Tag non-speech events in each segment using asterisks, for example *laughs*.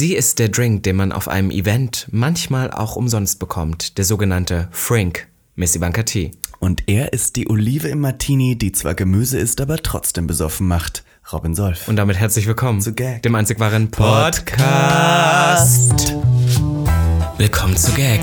Sie ist der Drink, den man auf einem Event manchmal auch umsonst bekommt, der sogenannte Frink, Miss Ivanka T. Und er ist die Olive im Martini, die zwar Gemüse ist, aber trotzdem besoffen macht. Robin Solf. Und damit herzlich willkommen Zu Gag. dem einzig wahren Podcast. Willkommen zu Gag,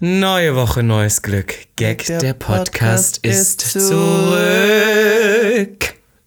Neue Woche, neues Glück. Gag, der, Der Podcast, Podcast ist zurück.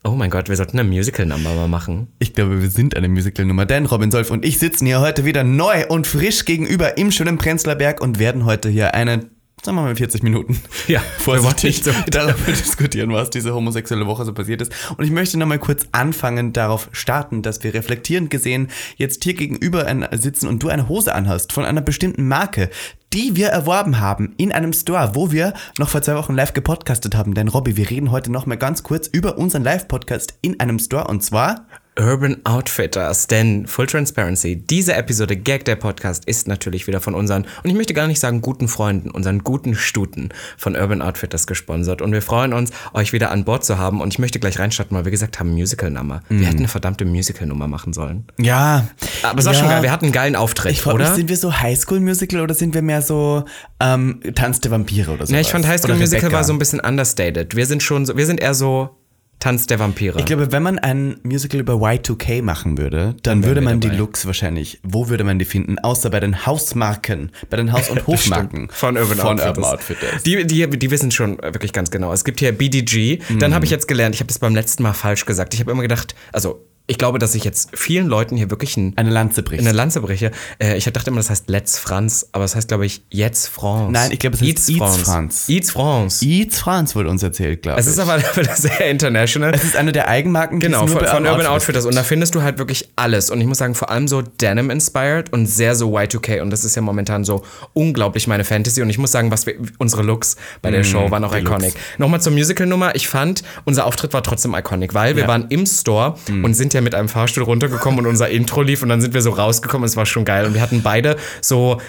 Oh mein Gott, wir sollten eine Musical-Number mal machen. Ich glaube, wir sind eine Musical-Nummer, denn Robin Solf und ich sitzen hier heute wieder neu und frisch gegenüber im schönen Prenzler Berg und werden heute hier eine, sagen wir mal 40 Minuten, Ja, *laughs* vorsichtig so darüber diskutieren, was diese homosexuelle Woche so passiert ist. Und ich möchte nochmal kurz anfangen, darauf starten, dass wir reflektierend gesehen jetzt hier gegenüber sitzen und du eine Hose anhast von einer bestimmten Marke, die wir erworben haben in einem Store, wo wir noch vor zwei Wochen live gepodcastet haben. Denn Robby, wir reden heute nochmal ganz kurz über unseren Live-Podcast in einem Store und zwar Urban Outfitters, denn Full Transparency, diese Episode Gag der Podcast ist natürlich wieder von unseren, und ich möchte gar nicht sagen guten Freunden, unseren guten Stuten von Urban Outfitters gesponsert und wir freuen uns, euch wieder an Bord zu haben und ich möchte gleich reinstarten, weil wir gesagt haben Musical-Nummer. Wir hätten eine verdammte Musical-Nummer machen sollen. Ja. Aber es war ja. schon geil, wir hatten einen geilen Auftritt, Ich frage mich, oder? sind wir so Highschool-Musical oder sind wir mehr so ähm, Tanz der Vampire oder so? Ja, ich fand High School Musical war so ein bisschen understated. Wir sind schon so, wir sind eher so Tanz der Vampire. Ich glaube, wenn man ein Musical über Y2K machen würde, dann wären würde man die. Looks wahrscheinlich, wo würde man die finden? Außer bei den Hausmarken, bei den Haus- und *laughs* Hofmarken Von Urban von Outfitters. Urban Outfitters. Die, die, die wissen schon wirklich ganz genau. Es gibt hier BDG. Dann habe ich jetzt gelernt, ich habe das beim letzten Mal falsch gesagt. Ich habe immer gedacht, also ich glaube, dass ich jetzt vielen Leuten hier wirklich ein, Eine Lanze bricht. eine Lanze breche. Äh, ich dachte immer, das heißt Let's Franz, aber es heißt, glaube ich, Jetzt France. Nein, ich glaube, es heißt Eats France. France. Eats France. Eats France wurde uns erzählt, glaube ich. Es ist aber *laughs* sehr international. es ist eine der Eigenmarken, die Genau, es nur von, bei von Urban Outfitters. Und da findest du halt wirklich alles. Und ich muss sagen, vor allem so Denim-inspired und sehr so Y2K. Und das ist ja momentan so unglaublich meine Fantasy. Und ich muss sagen, was wir, unsere Looks bei der Show waren auch iconic. Looks. Nochmal zur Musical-Nummer. Ich fand, unser Auftritt war trotzdem iconic, weil wir Ja. waren im Store und sind ja mit einem Fahrstuhl runtergekommen und unser Intro lief. Und dann sind wir so rausgekommen und es war schon geil. Und wir hatten beide so.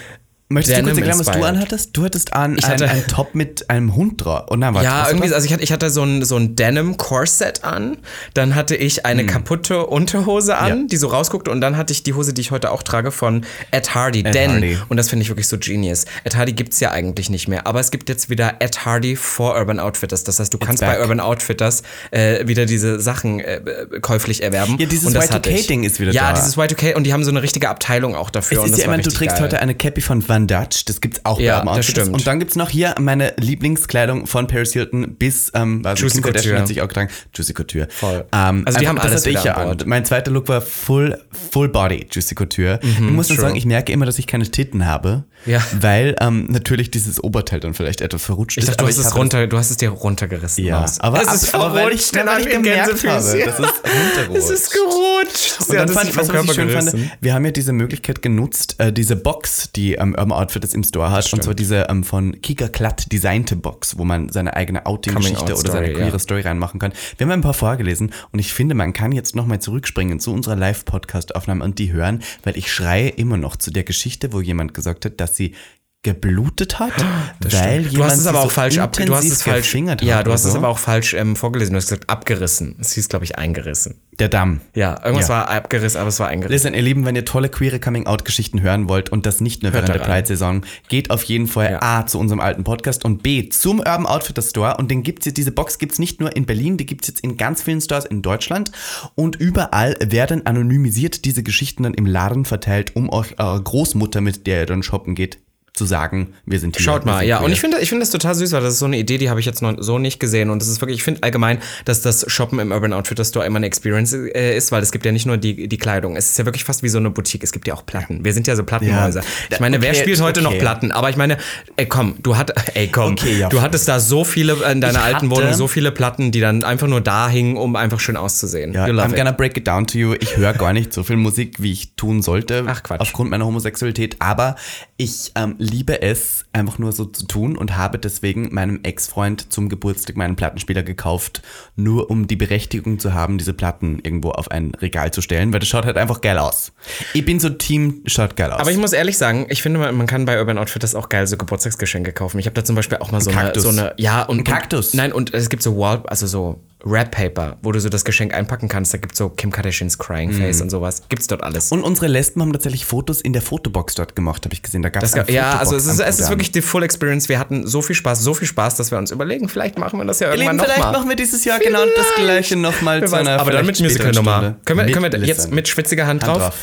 Möchtest du kurz erklären, was du anhattest? Du hattest an Ich hatte- ein Top mit einem Hund drauf. Nein, warte, Ja, irgendwie, also ich hatte, ich hatte so ein, so ein Denim-Corset an, dann hatte ich eine kaputte Unterhose an, Hm. Ja. die so rausguckte und dann hatte ich die Hose, die ich heute auch trage, von Ed Hardy. denn, Hardy. und das finde ich wirklich so genius, Ed Hardy gibt's ja eigentlich nicht mehr, aber es gibt jetzt wieder Ed Hardy for Urban Outfitters. Das heißt, du kannst bei back. Urban Outfitters äh, wieder diese Sachen äh, käuflich erwerben. Ja, dieses und das hatte ich. Y2K-Ding ist wieder ja, da. dieses Y2K und die haben so eine richtige Abteilung auch dafür. Es und ist ja immer, du trägst geil. heute eine Cappy von Van Dutch, das gibt's auch Ja, bei Urban Outfitters. Und dann gibt's noch hier meine Lieblingskleidung von Paris Hilton bis, ähm, also Juicy Kim Kardashian Couture. hat sich auch getragen, Juicy Couture. Voll. Ähm, Also die haben alles ich ja an. Mein zweiter Look war Full, Full Body Juicy Couture. ich muss nur sagen, ich merke immer, dass ich keine Titten habe, Ja. weil ähm, natürlich dieses Oberteil dann vielleicht etwas verrutscht Ich ist. dachte, du aber hast, es runter, du hast es dir runtergerissen. Ja, Maus. aber, es ist aber weil ich, verrutscht weil ich in gemerkt habe, das ist *laughs* runtergerutscht. Es ist gerutscht. Und dann fand ich, was, was ich schön fand, wir haben ja diese Möglichkeit genutzt, äh, diese Box, die ähm, Urban Outfitters im Store hat, und zwar diese ähm, von Kika Klatt designte Box, wo man seine eigene Outing-Geschichte oder seine queere ja. Story reinmachen kann. Wir haben ein paar vorgelesen und ich finde, man kann jetzt nochmal zurückspringen zu unserer Live-Podcast-Aufnahme und die hören, weil ich schreie immer noch zu der Geschichte, wo jemand gesagt hat, dass sie geblutet hat, *gasps* weil jemand Du hast es aber auch so falsch ab, du hast es falsch, ja, du hast es so. aber auch falsch ähm, vorgelesen. Du hast gesagt abgerissen. Es hieß, glaube ich, eingerissen. Der Damm. Ja, irgendwas Ja. war abgerissen, aber es war eingerissen. Listen, ihr Lieben, wenn ihr tolle queere Coming-out-Geschichten hören wollt und das nicht nur Hört während der. Pride-Saison, geht auf jeden Fall Ja. A zu unserem alten Podcast und B zum Urban Outfitters Store. Und den gibt's jetzt, diese Box gibt's nicht nur in Berlin, die gibt's jetzt in ganz vielen Stores in Deutschland. Und überall werden anonymisiert diese Geschichten dann im Laden verteilt, um euch eure Großmutter, mit der ihr dann shoppen geht, zu sagen, wir sind hier. Schaut mal, ja. Und ich finde, ich finde das total süß, weil das ist so eine Idee, die habe ich jetzt noch so nicht gesehen. Und das ist wirklich, ich finde allgemein, dass das Shoppen im Urban Outfitter Store immer eine Experience äh, ist, weil es gibt ja nicht nur die, die Kleidung. Es ist ja wirklich fast wie so eine Boutique. Es gibt ja auch Platten. Wir sind ja so Plattenhäuser. Ja. Ich meine, wer Okay, spielt heute noch okay. Platten? Aber ich meine, ey komm, du hattest, ey komm, Okay, ja, du hattest da so viele in deiner Ich alten Wohnung, so viele Platten, die dann einfach nur da hingen, um einfach schön auszusehen. Ja, I'm it. gonna break it down to you. Ich höre gar nicht so viel Musik, wie ich tun sollte. Ach, Quatsch. Aufgrund meiner Homosexualität. Aber ich ähm, liebe es, einfach nur so zu tun und habe deswegen meinem Ex-Freund zum Geburtstag meinen Plattenspieler gekauft, nur um die Berechtigung zu haben, diese Platten irgendwo auf ein Regal zu stellen, weil das schaut halt einfach geil aus. Ich bin so Team, schaut geil aus. Aber ich muss ehrlich sagen, ich finde, man kann bei Urban Outfitters auch geil so Geburtstagsgeschenke kaufen. Ich habe da zum Beispiel auch mal so eine, Kaktus. so eine, ja und Ein Kaktus. Und, nein und es gibt so Wall, also so Wrap Paper, wo du so das Geschenk einpacken kannst. Da gibt's so Kim Kardashians Crying Face und sowas. Gibt's dort alles. und unsere Lesben haben tatsächlich Fotos in der Fotobox dort gemacht, habe ich gesehen. Da gab es ja, also es ist, es ist wirklich die Full Experience. Wir hatten so viel Spaß, so viel Spaß, dass wir uns überlegen, vielleicht machen wir das ja irgendwann vielleicht nochmal. machen wir dieses Jahr genau das gleiche nochmal zu einer aber dann mit vielleicht Musical-Nummer. Können wir, können wir jetzt mit schwitziger Hand, Hand drauf? drauf.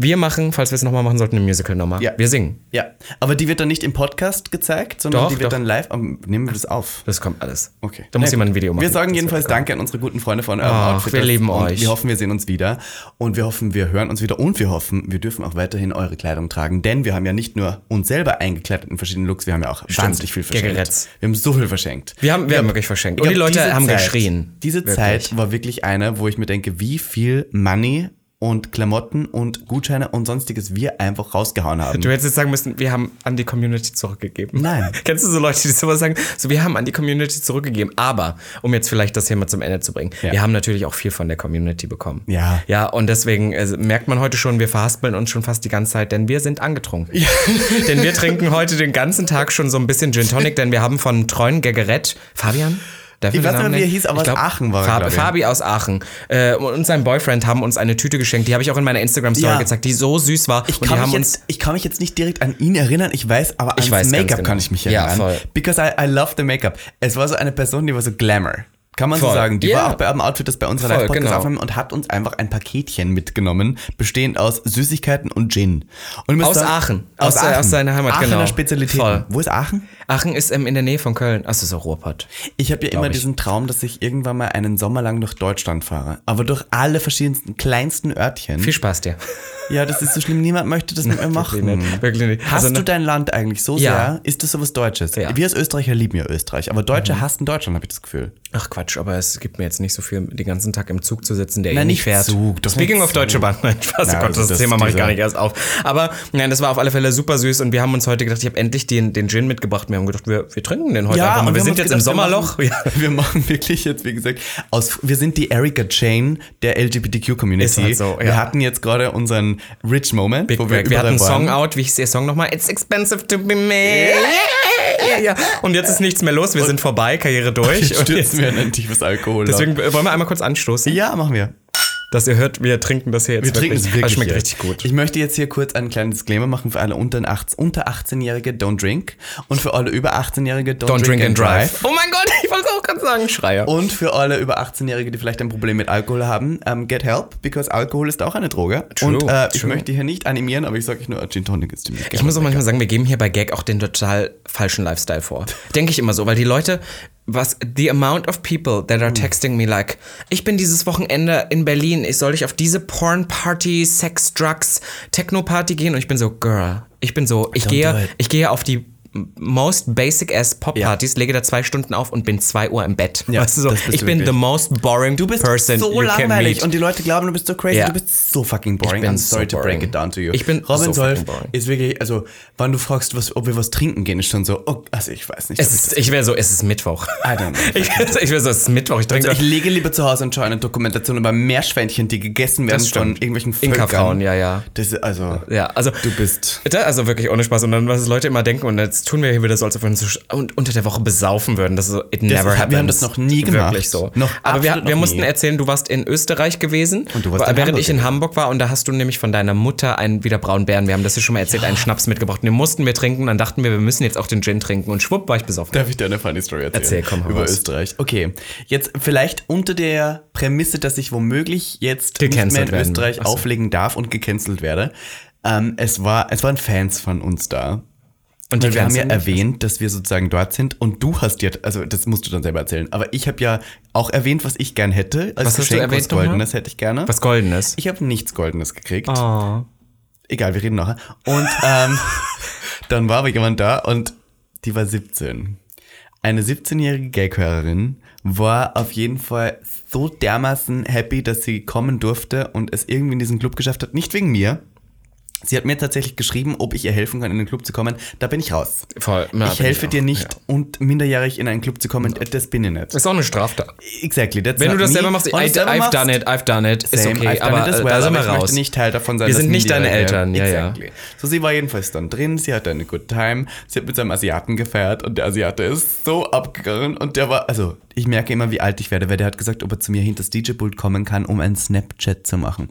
Wir machen, falls wir es nochmal machen sollten, eine Musical-Nummer. Ja. Wir singen. Ja, aber die wird dann nicht im Podcast gezeigt, sondern Doch, die wird doch. dann live. am- Nehmen wir das auf. Das kommt alles. Okay. Da muss jemand ein. Video machen. Wir sagen jedenfalls. Danke an unsere guten Freunde von Urban Ach, Outfitters wir lieben euch. Wir hoffen, wir sehen uns wieder. Und wir hoffen, wir hören uns wieder. Und wir hoffen, wir dürfen auch weiterhin eure Kleidung tragen. Denn wir haben ja nicht nur uns selber eingekleidet in verschiedenen Looks, wir haben ja auch wahnsinnig viel verschenkt. Gaggeretz. Wir haben so viel verschenkt. Wir haben, wir Ich haben wirklich verschenkt. Und die Leute haben Zeit- geschrien. Diese Wirklich. Zeit war wirklich eine, wo ich mir denke, wie viel Money und Klamotten und Gutscheine und sonstiges wir einfach rausgehauen haben. Du hättest jetzt sagen müssen, wir haben an die Community zurückgegeben. Nein. *laughs* Kennst du so Leute, die sowas sagen? So, wir haben an die Community zurückgegeben. Aber, um jetzt vielleicht das hier mal zum Ende zu bringen, Ja. wir haben natürlich auch viel von der Community bekommen. Ja. Ja, und deswegen äh, merkt man heute schon, wir verhaspeln uns schon fast die ganze Zeit, denn wir sind angetrunken. *laughs* denn wir trinken heute den ganzen Tag schon so ein bisschen Gin Tonic, denn wir haben von treuen Gagerett, Fabian? Darf Ich weiß nicht wie er hieß, aber Ich aus Aachen war er, Fab, glaub ich. Fabi aus Aachen äh, und sein Boyfriend haben uns eine Tüte geschenkt. Die habe ich auch in meiner Instagram-Story Ja. gezeigt, die so süß war. Ich und kann, die haben mich uns jetzt, ich kann mich jetzt nicht direkt an ihn erinnern, ich weiß, aber Ich ans Make-up genau. kann ich mich Ja, erinnern. voll. Because I, I love the Make-up. Es war so eine Person, die war so Glamour. Kann man so Voll. sagen. Die Ja. war auch bei Urban Outfitters bei unserer Live-Podcast genau. aufnehmen und hat uns einfach ein Paketchen mitgenommen, bestehend aus Süßigkeiten und Gin. Und Aus Aachen. Aus, Aus, äh, Aachen. aus seiner Heimat, Aachener genau. Spezialitäten. Voll. Wo ist Aachen? Aachen ist ähm, in der Nähe von Köln. Achso, so Ruhrpott. Ich habe ja immer ich. diesen Traum, dass ich irgendwann mal einen Sommer lang durch Deutschland fahre. Aber durch alle verschiedensten kleinsten Örtchen. Viel Spaß dir. Ja, das ist so schlimm. Niemand möchte das mit mir *laughs* machen. Wirklich nicht. Wirklich nicht. Hast Also, du ne- dein Land eigentlich so Ja. sehr? Ist das sowas Deutsches? Ja. Mhm. Wir als Österreicher lieben ja Österreich, aber Deutsche hassen Deutschland, habe ich das Gefühl. Ach Quatsch, aber es gibt mir jetzt nicht so viel, den ganzen Tag im Zug zu sitzen, der Nein, eh nicht fährt. Zug, doch Speaking of Deutsche Zug. Bahn, *laughs* nein, Spaß, Na, oh Gott, also das, das- Thema mache ich gar nicht erst auf. Aber nein, das war auf alle Fälle super süß und wir haben uns heute gedacht, ich habe endlich den, den Gin mitgebracht. Wir haben gedacht, wir, wir trinken den heute einfach mal. und Wir haben sind jetzt gedacht, im Sommerloch. Wir machen, *laughs* wir machen wirklich jetzt, wie gesagt, aus, wir sind die Erika Jane der LGBTQ-Community. Halt so, Wir ja. hatten jetzt gerade unseren Rich Moment, Big wo wir. Wir hatten einen Song out, wie hieß der Song nochmal? It's expensive to be me. Ja. Und jetzt ist nichts mehr los, wir sind vorbei, Karriere durch. *laughs* Jetzt Und jetzt, stürzen wir in ein tiefes Alkohol. deswegen äh, wollen wir einmal kurz anstoßen, ja, machen wir. Dass ihr hört, wir trinken das hier jetzt Wir trinken es wirklich. Das schmeckt jetzt. richtig gut. Ich möchte jetzt hier kurz einen kleinen Disclaimer machen für alle unter, 18, unter 18-Jährige, don't drink. Und für alle über 18-Jährige, don't, Don't drink and drive. Oh mein Gott, ich wollte es auch gerade sagen, Schreier. Und für alle über 18-Jährige, die vielleicht ein Problem mit Alkohol haben, ähm, get help, because Alkohol ist auch eine Droge. True, und äh, ich möchte hier nicht animieren, aber ich sage euch nur, Gin Tonic ist ziemlich Ich muss auch manchmal sagen, wir geben hier bei Gag auch den total falschen Lifestyle vor. Denke ich immer so, weil die Leute, was, the amount of people that are texting me like, ich bin dieses Wochenende in Berlin, ich soll ich auf diese Porn-Party, Sex, Drugs, Techno-Party gehen? Und ich bin so, girl, ich bin so, ich Don't do gehe, ich gehe auf die most basic ass Pop-Partys, lege da zwei Stunden auf und bin zwei Uhr im Bett. Ja, weißt du so, ich bin wirklich. the most boring Du bist person so langweilig und die Leute glauben, du bist so crazy, Ja. du bist so fucking boring. Ich bin I'm sorry so to break it down to you. Ich bin Robin so Solf ist wirklich, also, wann du fragst, was, ob wir was trinken gehen, ist schon so, oh, also ich weiß nicht. ob ich ist, ich wäre so, es ist Mittwoch. I don't know. *laughs* Ich, ich wäre so, es ist Mittwoch, ich trinke Also ich lege lieber zu Hause und schaue eine Dokumentation über Meerschweinchen, die gegessen werden von irgendwelchen Völkern. Inka-Frauen, ja, ja. Das ist also, Ja, also. du bist. Da, also wirklich ohne Spaß. Und dann, was Leute immer denken, und jetzt tun wir hier wieder so, als ob wir uns unter der Woche besaufen würden. Das ist so, it never wir haben happens. das noch nie gemacht. Wirklich so. Noch Aber wir, wir mussten nie. erzählen, du warst in Österreich gewesen. Und du warst während Hamburg ich in. Hamburg war. Und da hast du nämlich von deiner Mutter einen wieder braunen Bären, wir haben das ja schon mal erzählt, einen Schnaps mitgebracht. Den mussten wir trinken. Dann dachten wir, wir müssen jetzt auch den Gin trinken. Und schwupp war ich besoffen. Darf ich dir eine funny Story erzählen? Erzähl, komm, Über raus. Österreich. Okay, jetzt vielleicht unter der Prämisse, dass ich womöglich jetzt nicht mehr Gecancelt in werden. Österreich Ach so. auflegen darf und gecancelt werde. Ähm, es, war, es waren Fans von uns da. Und Weil wir haben ja erwähnt, dass wir sozusagen dort sind und du hast ja, also das musst du dann selber erzählen, aber ich habe ja auch erwähnt, was ich gern hätte. Als Was hast du Geschenk, erwähnt was Goldenes hätte ich gerne. Was Goldenes. Ich habe nichts Goldenes gekriegt. Oh. Egal, wir reden nachher. Und ähm, *laughs* dann war aber jemand da und die war 17. Eine 17-jährige Gaghörerin war auf jeden Fall so dermaßen happy, dass sie kommen durfte und es irgendwie in diesen Club geschafft hat. Nicht wegen mir. Sie hat mir tatsächlich geschrieben, ob ich ihr helfen kann, in den Club zu kommen. Da bin ich raus. Voll. Ja, ich helfe auch, dir nicht ja. und minderjährig in einen Club zu kommen, das bin ich nicht. Ist auch eine Straftat. Exactly. That's Wenn du das selber machst, I, I've machst, done it, I've done it, ist Same, okay, I've aber äh, well, da sind wir ich raus. möchte nicht Teil davon sein. Wir sind nicht deine Eltern, ja, ja. exactly. So, sie war jedenfalls dann drin, sie hatte eine good time, sie hat mit seinem Asiaten gefeiert und der Asiate ist so abgegangen und der war, also ich merke immer, wie alt ich werde, weil der hat gesagt, ob er zu mir hinter das DJ-Pult kommen kann, um ein Snapchat zu machen.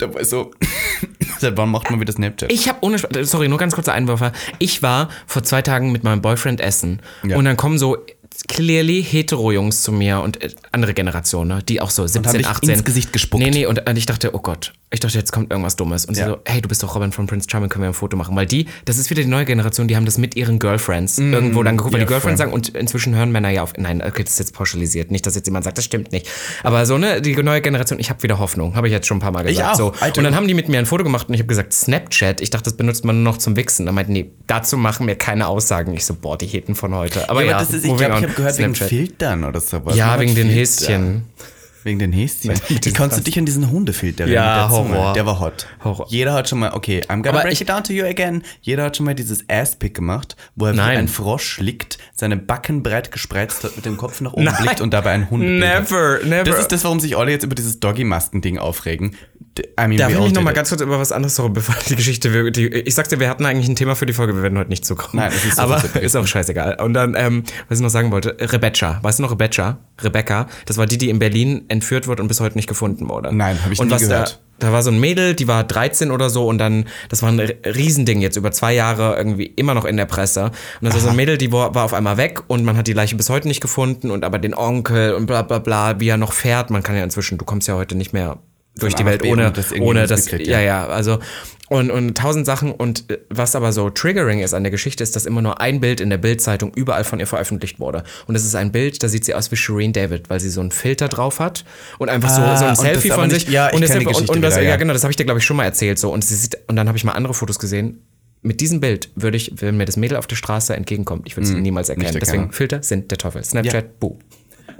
Da war ich so, *laughs* seit wann macht man wieder Snapchat? Ich habe ohne, Sp- sorry, nur ganz kurzer Einwurf. Ich war vor zwei Tagen mit meinem Boyfriend essen Ja. und dann kommen so clearly hetero-Jungs zu mir und äh, andere Generationen, ne, die auch so 17, dich 18. ins Gesicht gespuckt. Nee, nee, und, und ich dachte, oh Gott, ich dachte, jetzt kommt irgendwas Dummes. Und sie Ja. so, hey, du bist doch Robin von Prince Charming, können wir ein Foto machen? Weil die, das ist wieder die neue Generation, die haben das mit ihren Girlfriends irgendwo dann geguckt, weil ja, die Girlfriends voll. sagen, und inzwischen hören Männer ja auf, nein, okay, das ist jetzt pauschalisiert, nicht, dass jetzt jemand sagt, das stimmt nicht. Aber so, ne, die neue Generation, ich habe wieder Hoffnung, habe ich jetzt schon ein paar Mal gesagt. auch, so. Und dann haben die mit mir ein Foto gemacht und ich habe gesagt, Snapchat, ich dachte, das benutzt man nur noch zum Wichsen. Dann meinten die, dazu machen wir keine Aussagen. Ich so, boah, die Heten von heute. Aber ja, aber das ist, ich glaube, ich habe gehört wegen Snapchat. Filtern oder sowas. Ja, hat wegen den Filter. Häschen. Wegen den Häschen. *laughs* Mit Wie kannst du dich an diesen Hundefilter Ja, erinnern? Der Zunge, Horror. Der war hot. Horror. Jeder hat schon mal, okay, I'm gonna Aber break ich- it down to you again. Jeder hat schon mal dieses Ass-Pick gemacht, wo er Nein. wie ein Frosch liegt, seine Backen breit gespreizt hat, mit dem Kopf nach oben Nein. *laughs* blickt und dabei ein Hund Never, never. Das ist das, warum sich alle jetzt über dieses Doggy-Masken-Ding aufregen. I mean, Darf ich mich noch did mal it. ganz kurz über was anderes, sorry, bevor die Geschichte, die, ich sagte, wir hatten eigentlich ein Thema für die Folge, wir werden heute nicht zukommen. Nein, das ist so Aber ist auch scheißegal. Und dann, ähm, was ich noch sagen wollte, Rebecca, weißt du noch Rebecca? Rebecca, das war die, die in Berlin entführt wurde und bis heute nicht gefunden wurde. Nein, hab ich und nie was gehört. Da, da war so ein Mädel, die war 13 oder so und dann, das war ein Riesending jetzt über zwei Jahre irgendwie immer noch in der Presse. Und das war so ein Mädel, die war, war auf einmal weg und man hat die Leiche bis heute nicht gefunden und aber den Onkel und bla bla bla, wie er noch fährt. Man kann ja inzwischen, du kommst ja heute nicht mehr durch die Welt ohne, das ohne das, mitkriegt, ja, ja. ja, also und, und tausend Sachen und äh, was aber so triggering ist an der Geschichte, ist, dass immer nur ein Bild in der Bildzeitung überall von ihr veröffentlicht wurde. Und das ist ein Bild, da sieht sie aus wie Shireen David, weil sie so einen Filter drauf hat und einfach so, Ah, so ein das Selfie von nicht- sich. ja, und, und, und das, wieder, ja. ja. genau, das habe ich dir, glaube ich, schon mal erzählt. So. Und, sie sieht, und dann habe ich mal andere Fotos gesehen. Mit diesem Bild würde ich, wenn mir das Mädel auf der Straße entgegenkommt, ich würde es niemals erkennen. erkennen. Deswegen Filter sind der Teufel. Snapchat, buh.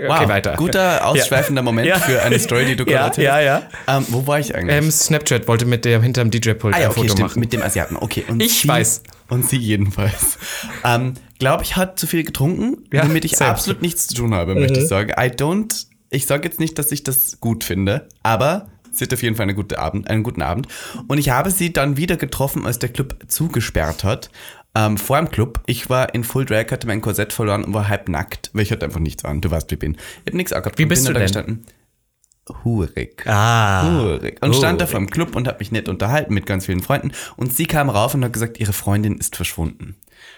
Wow, Okay, weiter. guter, *laughs* ausschweifender Moment Ja. für eine Story, die du gerade *laughs* Ja, erzählst. ja, ja. Ähm, wo war ich eigentlich? Ähm, Snapchat wollte mit der hinterm DJ-Pult Ah ja, ein okay, Foto stimmt, machen. mit dem Asiaten. Okay, und Ich sie, weiß. Und sie jedenfalls. *laughs* Ähm, Glaube ich, hat zu viel getrunken, Ja, damit ich same. absolut nichts zu tun habe, möchte ich sagen. I don't, ich sage jetzt nicht, dass ich das gut finde, aber sie hat auf jeden Fall eine gute Abend, einen guten Abend. Und ich habe sie dann wieder getroffen, als der Club zugesperrt hat. Ähm, vor dem Club, ich war in Full Drag, hatte mein Korsett verloren und war halb nackt, weil ich hatte einfach nichts an. Du weißt, wie ich bin. Ich habe nichts angehabt. Wie bist bin du da denn? gestanden. Hurig. Ah. Hurig. Und stand da Hurig. vor dem Club und hat mich nett unterhalten mit ganz vielen Freunden. Und sie kam rauf und hat gesagt, ihre Freundin ist verschwunden.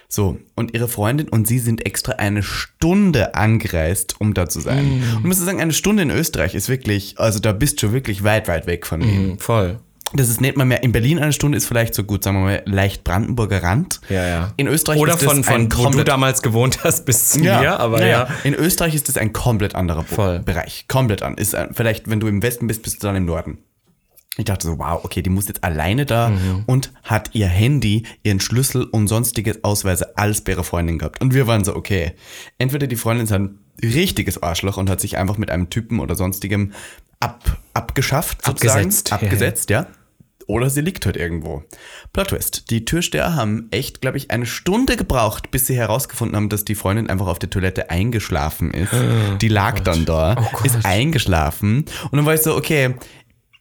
So, und ihre Freundin und sie sind extra eine Stunde angereist, um da zu sein. Mm. Und muss sagen, eine Stunde in Österreich ist wirklich, also da bist du wirklich weit, weit weg von mir. Mhm, Voll. Das ist nicht mal mehr, in Berlin eine Stunde ist vielleicht so gut, sagen wir mal, leicht Brandenburger Rand. Ja, ja. In Österreich Oder ist das von, von wo du damals gewohnt hast bis zu mir, aber ja. In Österreich ist das ein komplett anderer Voll. Bereich. Komplett an. Ist ein, vielleicht, wenn du im Westen bist, bist du dann im Norden. Ich dachte so, wow, okay, die muss jetzt alleine da Mhm. und hat ihr Handy, ihren Schlüssel und sonstige Ausweise alles bei ihrer Freundin gehabt. Und wir waren so, okay, entweder die Freundin ist ein richtiges Arschloch und hat sich einfach mit einem Typen oder sonstigem ab, abgeschafft, sozusagen. Abgesetzt, ja, Abgesetzt, ja. Oder sie liegt halt irgendwo. Plot Twist. Die Türsteher haben echt, glaube ich, eine Stunde gebraucht, bis sie herausgefunden haben, dass die Freundin einfach auf der Toilette eingeschlafen ist. die lag dann da, Oh Gott. ist eingeschlafen. Und dann war ich so, okay,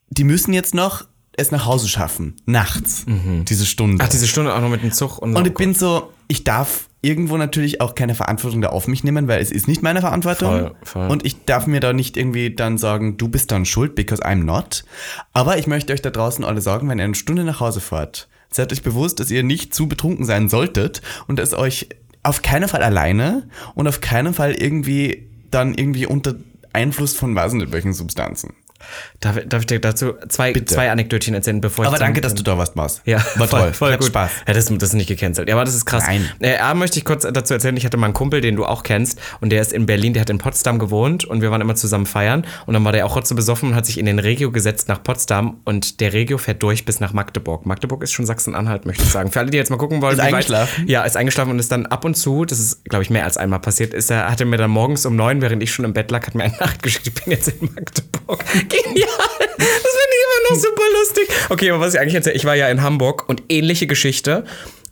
die müssen jetzt noch es nach Hause schaffen. Nachts. Diese Stunde. Ach, diese Stunde auch noch mit dem Zug und, und so. ich bin so, ich darf irgendwo natürlich auch keine Verantwortung da auf mich nehmen, weil es ist nicht meine Verantwortung. Voll, voll. Und ich darf mir da nicht irgendwie dann sagen, du bist dann schuld, because I'm not. Aber ich möchte euch da draußen alle sagen, wenn ihr eine Stunde nach Hause fahrt, seid euch bewusst, dass ihr nicht zu betrunken sein solltet und dass euch auf keinen Fall alleine und auf keinen Fall irgendwie dann irgendwie unter Einfluss von weiß nicht welchen Substanzen. Darf, darf ich dir dazu zwei, zwei Anekdötchen erzählen, bevor Aber ich. zum- danke, dass du da was machst. Ja, war voll, toll. voll Hat gut. Spaß. Ja, das, das ist nicht gecancelt. Ja, aber das ist krass. Nein. Äh, A, möchte ich kurz dazu erzählen, ich hatte mal einen Kumpel, den du auch kennst, und der ist in Berlin, der hat in Potsdam gewohnt und wir waren immer zusammen feiern. Und dann war der auch rotze besoffen und hat sich in den Regio gesetzt nach Potsdam und der Regio fährt durch bis nach Magdeburg. Magdeburg ist schon Sachsen-Anhalt, möchte ich sagen. Für alle, die jetzt mal gucken wollen, Ist wie weit- eingeschlafen? Ja, ist eingeschlafen und ist dann ab und zu, das ist, glaube ich, mehr als einmal passiert, ist er, hat er mir dann morgens um neun, während ich schon im Bett lag, hat mir eine Nacht geschickt, ich bin jetzt in Magdeburg. Genial! Das finde ich immer noch super lustig. Okay, aber was ich eigentlich erzähle, ich war ja in Hamburg und ähnliche Geschichte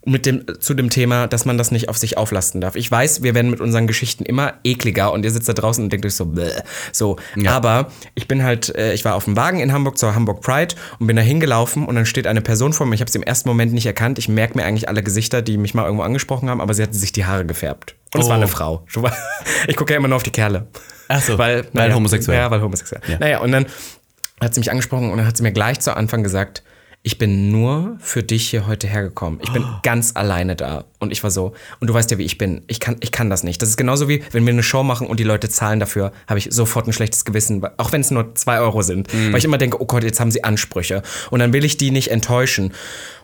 mit dem, zu dem Thema, dass man das nicht auf sich auflasten darf. Ich weiß, wir werden mit unseren Geschichten immer ekliger und ihr sitzt da draußen und denkt euch so, Bäh. so. Aber ich bin halt, äh, ich war auf dem Wagen in Hamburg zur Hamburg Pride und bin da hingelaufen und dann steht eine Person vor mir. Ich habe sie im ersten Moment nicht erkannt. Ich merke mir eigentlich alle Gesichter, die mich mal irgendwo angesprochen haben, aber sie hatte sich die Haare gefärbt. Und es Oh. war eine Frau. Ich gucke ja immer nur auf die Kerle. Ach so, weil, weil homosexuell. Ja, weil homosexuell. Naja, und dann hat sie mich angesprochen und dann hat sie mir gleich zu Anfang gesagt, ich bin nur für dich hier heute hergekommen. Ich bin ganz alleine da. Und ich war so, und du weißt ja, wie ich bin. Ich kann, ich kann das nicht. Das ist genauso wie, wenn wir eine Show machen und die Leute zahlen dafür, habe ich sofort ein schlechtes Gewissen, auch wenn es nur zwei Euro sind. Weil ich immer denke, oh Gott, jetzt haben sie Ansprüche. Und dann will ich die nicht enttäuschen.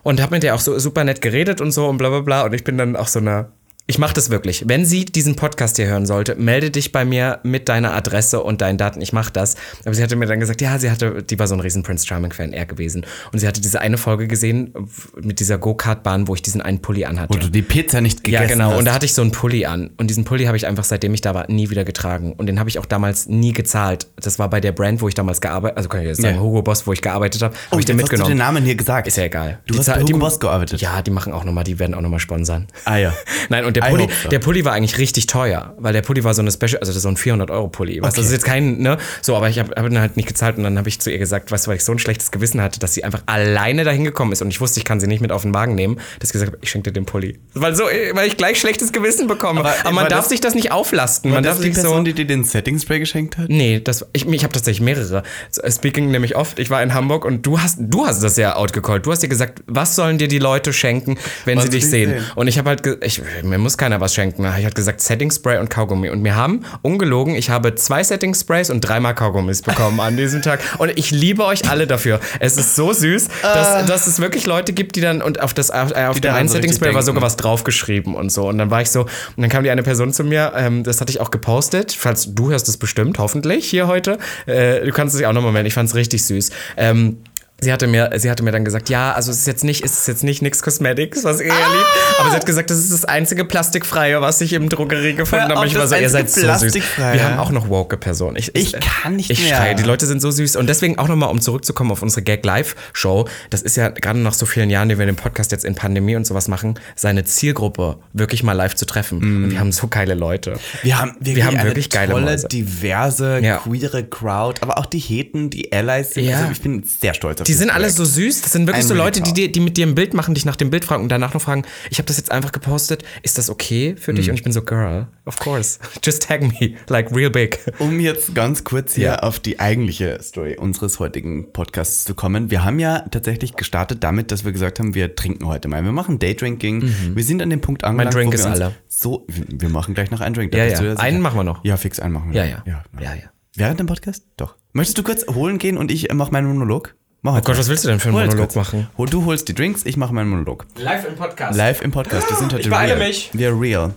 Und habe mit der auch so super nett geredet und so und bla bla bla. Und ich bin dann auch so eine, ich mache das wirklich. Wenn sie diesen Podcast hier hören sollte, melde dich bei mir mit deiner Adresse und deinen Daten. Ich mache das. Aber sie hatte mir dann gesagt, ja, sie hatte, die war so ein riesen Prince Charming Fan, er gewesen. Und sie hatte diese eine Folge gesehen mit dieser Go-Kart-Bahn, wo ich diesen einen Pulli anhatte. Wo du die Pizza nicht gegessen Ja, genau. hast. Und da hatte ich so einen Pulli an. Und diesen Pulli habe ich einfach, seitdem ich da war, nie wieder getragen. Und den habe ich auch damals nie gezahlt. Das war bei der Brand, wo ich damals gearbeitet also kann ich jetzt sagen, Ja. Hugo Boss, wo ich gearbeitet habe, habe oh, ich den jetzt hast du mitgenommen. den Namen hier gesagt. Ist ja egal. Du hast Zahl- bei Hugo Boss gearbeitet. Ja, die machen auch nochmal, die werden auch nochmal sponsern. Ah ja. *laughs* Nein, und der Pulli, so. der Pulli war eigentlich richtig teuer, weil der Pulli war so eine Special, also so ein 400-Euro-Pulli. Weißt du, Das ist jetzt kein, ne? So, aber ich habe hab ihn halt nicht gezahlt und dann habe ich zu ihr gesagt, weißt du, weil ich so ein schlechtes Gewissen hatte, dass sie einfach alleine dahin gekommen ist und ich wusste, ich kann sie nicht mit auf den Wagen nehmen, dass ich gesagt habe, ich schenke dir den Pulli. Weil so, weil ich gleich schlechtes Gewissen bekomme. Aber, Aber, man darf das- sich das nicht auflasten. Man darf die nicht so. Person, die dir den Setting Spray geschenkt hat? Nee, das, ich, ich habe tatsächlich mehrere. Speaking nämlich oft, ich war in Hamburg und du hast, du hast das ja outgecallt. Du hast dir gesagt, was sollen dir die Leute schenken, wenn Was sie dich sehen? sehen? Und ich habe halt, ich, mir muss keiner was schenken. Ich habe gesagt, Setting Spray und Kaugummi. Und mir haben, ungelogen, ich habe zwei Setting Sprays und dreimal Kaugummis bekommen an diesem Tag. Und ich liebe euch alle dafür. Es ist so süß, dass, dass es wirklich Leute gibt, die dann, und auf, das, auf, auf dem daran einen so Setting Spray war sogar was draufgeschrieben und so. Und dann war ich so, und dann kam die eine Person zu mir, ähm, das hatte ich auch gepostet, falls du hörst es bestimmt, hoffentlich hier heute. Äh, du kannst es dich auch nochmal melden, ich fand es richtig süß. Ähm, Sie hatte, mir, sie hatte mir dann gesagt, ja, also es ist jetzt nicht, es ist jetzt nicht nix Cosmetics, was ihr Ah! liebt, aber sie hat gesagt, das ist das einzige Plastikfreie, was ich im Drogerie gefunden habe. Ich war so, ihr seid so süß. Wir haben auch noch woke Personen. Ich, Ich kann nicht ich mehr. schreie, die Leute sind so süß. Und deswegen auch nochmal, um zurückzukommen auf unsere Gag Live Show. Das ist ja gerade nach so vielen Jahren, die wir den Podcast jetzt in Pandemie und sowas machen, seine Zielgruppe wirklich mal live zu treffen. Mhm. Und wir haben so geile Leute. Wir haben wirklich, Wir haben eine wirklich geile tolle, Mäuse. diverse, Ja. queere Crowd, aber auch die Heten, die Allies sind. Ja. Also ich bin sehr stolz auf Die sind alle so süß. Das sind wirklich I'm so Leute, die, die mit dir ein Bild machen, dich nach dem Bild fragen und danach noch fragen, ich habe das jetzt einfach gepostet. Ist das okay für Mhm. dich? Und ich bin so, Girl, of course. *laughs* Just tag me. Like real big. Um jetzt ganz kurz hier Ja. auf die eigentliche Story unseres heutigen Podcasts zu kommen. Wir haben ja tatsächlich gestartet damit, dass wir gesagt haben, wir trinken heute mal. Wir machen Daydrinking. Wir sind an dem Punkt angelangt, Mhm. Drink ist alle. so, wir machen gleich noch einen Drink. da Ja, ja. Einen machen wir noch. Ja, fix einen machen wir. Ja, ja. Ja, ja. Während dem Podcast? Doch. Möchtest du kurz holen gehen und ich mache meinen Monolog? Mach Oh Gott, was willst du denn für einen Hol Monolog kurz. machen? Du holst die Drinks, ich mache meinen Monolog. Live im Podcast. Live im Podcast. Wir sind heute Ich beeile real. mich. Wir are real.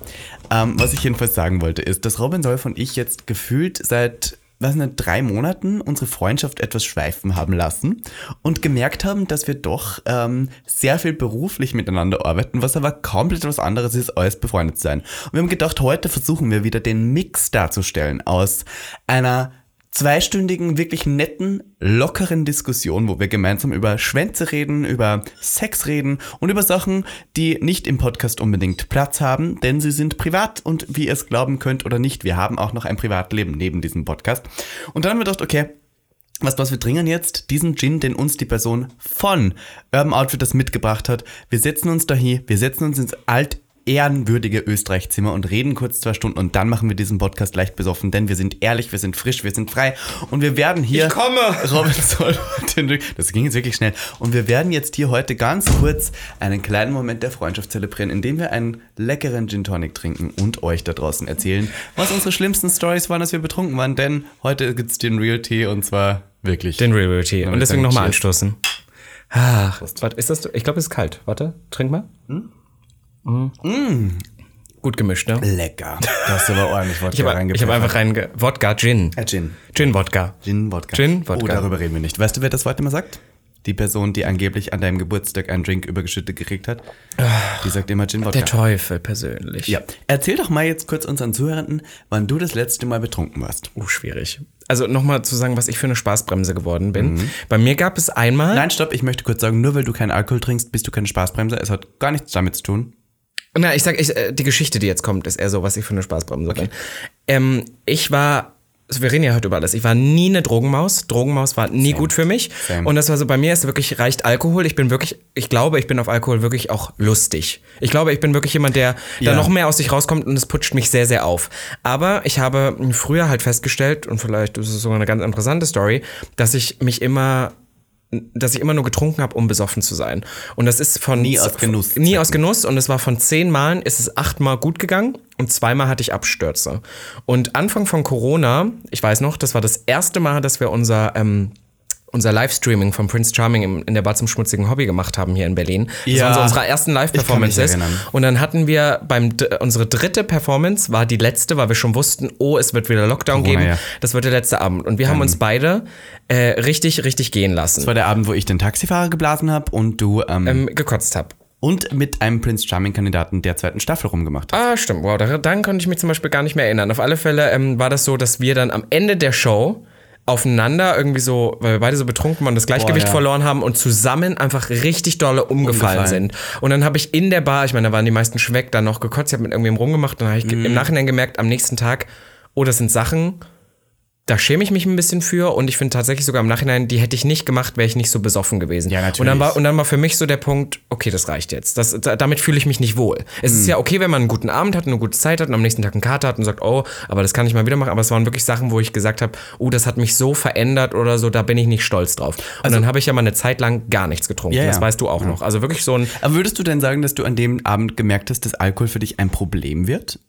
Ähm, was ich jedenfalls sagen wollte, ist, dass Robin Solf und ich jetzt gefühlt seit was nicht, drei Monaten unsere Freundschaft etwas schweifen haben lassen und gemerkt haben, dass wir doch ähm, sehr viel beruflich miteinander arbeiten, was aber komplett was anderes ist als befreundet sein. Und wir haben gedacht, heute versuchen wir wieder den Mix darzustellen aus einer zweistündigen, wirklich netten, lockeren Diskussion, wo wir gemeinsam über Schwänze reden, über Sex reden und über Sachen, die nicht im Podcast unbedingt Platz haben, denn sie sind privat und wie ihr es glauben könnt oder nicht, wir haben auch noch ein Privatleben neben diesem Podcast. Und dann haben wir gedacht, okay, was, was wir trinken jetzt? Diesen Gin, den uns die Person von Urban Outfitters mitgebracht hat. Wir setzen uns da hier, wir setzen uns ins alt ehrenwürdige Österreich-Zimmer und reden kurz zwei Stunden und dann machen wir diesen Podcast leicht besoffen, denn wir sind ehrlich, wir sind frisch, wir sind frei und wir werden hier. Ich komme! Robin Zoll, das ging jetzt wirklich schnell. Und wir werden jetzt hier heute ganz kurz einen kleinen Moment der Freundschaft zelebrieren, indem wir einen leckeren Gin Tonic trinken und euch da draußen erzählen, was unsere schlimmsten Stories waren, als wir betrunken waren, denn heute gibt's den Real Tea und zwar wirklich. Den Real Real Tea. Ja, Und deswegen nochmal anstoßen. Ach, warte, ist das, ich glaube, es ist kalt. Warte, trink mal. Mhm. Gut gemischt, ne? Lecker. Da hast du aber ordentlich Wodka Ich habe ich hab einfach rein Wodka, Gin. Äh, Gin. Gin, Wodka. Gin, Wodka. Gin, Wodka. Oh, darüber reden wir nicht. Weißt du, wer das heute immer sagt? Die Person, die angeblich an deinem Geburtstag einen Drink übergeschüttet gekriegt hat. Die sagt immer Gin, Wodka. Der Teufel persönlich. Ja. Erzähl doch mal jetzt kurz unseren Zuhörenden, wann du das letzte Mal betrunken warst. Uh, schwierig. Also nochmal zu sagen, was ich für eine Spaßbremse geworden bin. Bei mir gab es einmal. Nein, stopp, ich möchte kurz sagen, nur weil du keinen Alkohol trinkst, bist du keine Spaßbremse. Es hat gar nichts damit zu tun. Na, ich sag, ich, äh, die Geschichte, die jetzt kommt, ist eher so, was ich für eine Spaßbremse bin. Ähm, ich war, also wir reden ja heute über alles. Ich war nie eine Drogenmaus. Drogenmaus war nie gut für mich. Same. Und das war so, bei mir ist wirklich, reicht Alkohol. Ich bin wirklich, ich glaube, ich bin auf Alkohol wirklich auch lustig. Ich glaube, ich bin wirklich jemand, der Ja. da noch mehr aus sich rauskommt und es putscht mich sehr, sehr auf. Aber ich habe früher halt festgestellt, und vielleicht ist es sogar eine ganz interessante Story, dass ich mich immer dass ich immer nur getrunken habe, um besoffen zu sein. Und das ist von Nie aus Genuss. Nie aus Genuss. Und es war von zehn Malen ist es achtmal gut gegangen und zweimal hatte ich Abstürze. Und Anfang von Corona, ich weiß noch, das war das erste Mal, dass wir unser ähm, unser Livestreaming von Prince Charming in der Bar zum schmutzigen Hobby gemacht haben hier in Berlin. Das Ja. war unsere, unsere ersten Live-Performances. Und dann hatten wir beim unsere dritte Performance war die letzte, weil wir schon wussten, oh, es wird wieder Lockdown Corona, geben. ja. Das wird der letzte Abend. Und wir haben uns beide äh, richtig, richtig gehen lassen. Das war der Abend, wo ich den Taxifahrer geblasen habe und du ähm, ähm, gekotzt habe. und mit einem Prince Charming-Kandidaten der zweiten Staffel rumgemacht hast. Ah, stimmt. Wow, daran konnte ich mich zum Beispiel gar nicht mehr erinnern. Auf alle Fälle ähm, war das so, dass wir dann am Ende der Show aufeinander irgendwie so, weil wir beide so betrunken waren, das Gleichgewicht ja. verloren haben und zusammen einfach richtig dolle umgefallen, Umgefallen. sind. Und dann habe ich in der Bar, ich meine, da waren die meisten schon weg, dann noch gekotzt, ich habe mit irgendwem rumgemacht und dann habe ich Mhm. im Nachhinein gemerkt, am nächsten Tag, oh, das sind Sachen, da schäme ich mich ein bisschen für und ich finde tatsächlich sogar im Nachhinein, die hätte ich nicht gemacht, wäre ich nicht so besoffen gewesen. Ja, natürlich. Und dann war, und dann war für mich so der Punkt, okay, das reicht jetzt. Das, da, damit fühle ich mich nicht wohl. Es ist ja okay, wenn man einen guten Abend hat, eine gute Zeit hat und am nächsten Tag einen Kater hat und sagt, oh, aber das kann ich mal wieder machen. Aber es waren wirklich Sachen, wo ich gesagt habe, oh, das hat mich so verändert oder so, da bin ich nicht stolz drauf. Und dann habe ich ja mal eine Zeit lang gar nichts getrunken. Ja, ja. Das weißt du auch noch. Also wirklich so ein, Aber würdest du denn sagen, dass du an dem Abend gemerkt hast, dass Alkohol für dich ein Problem wird?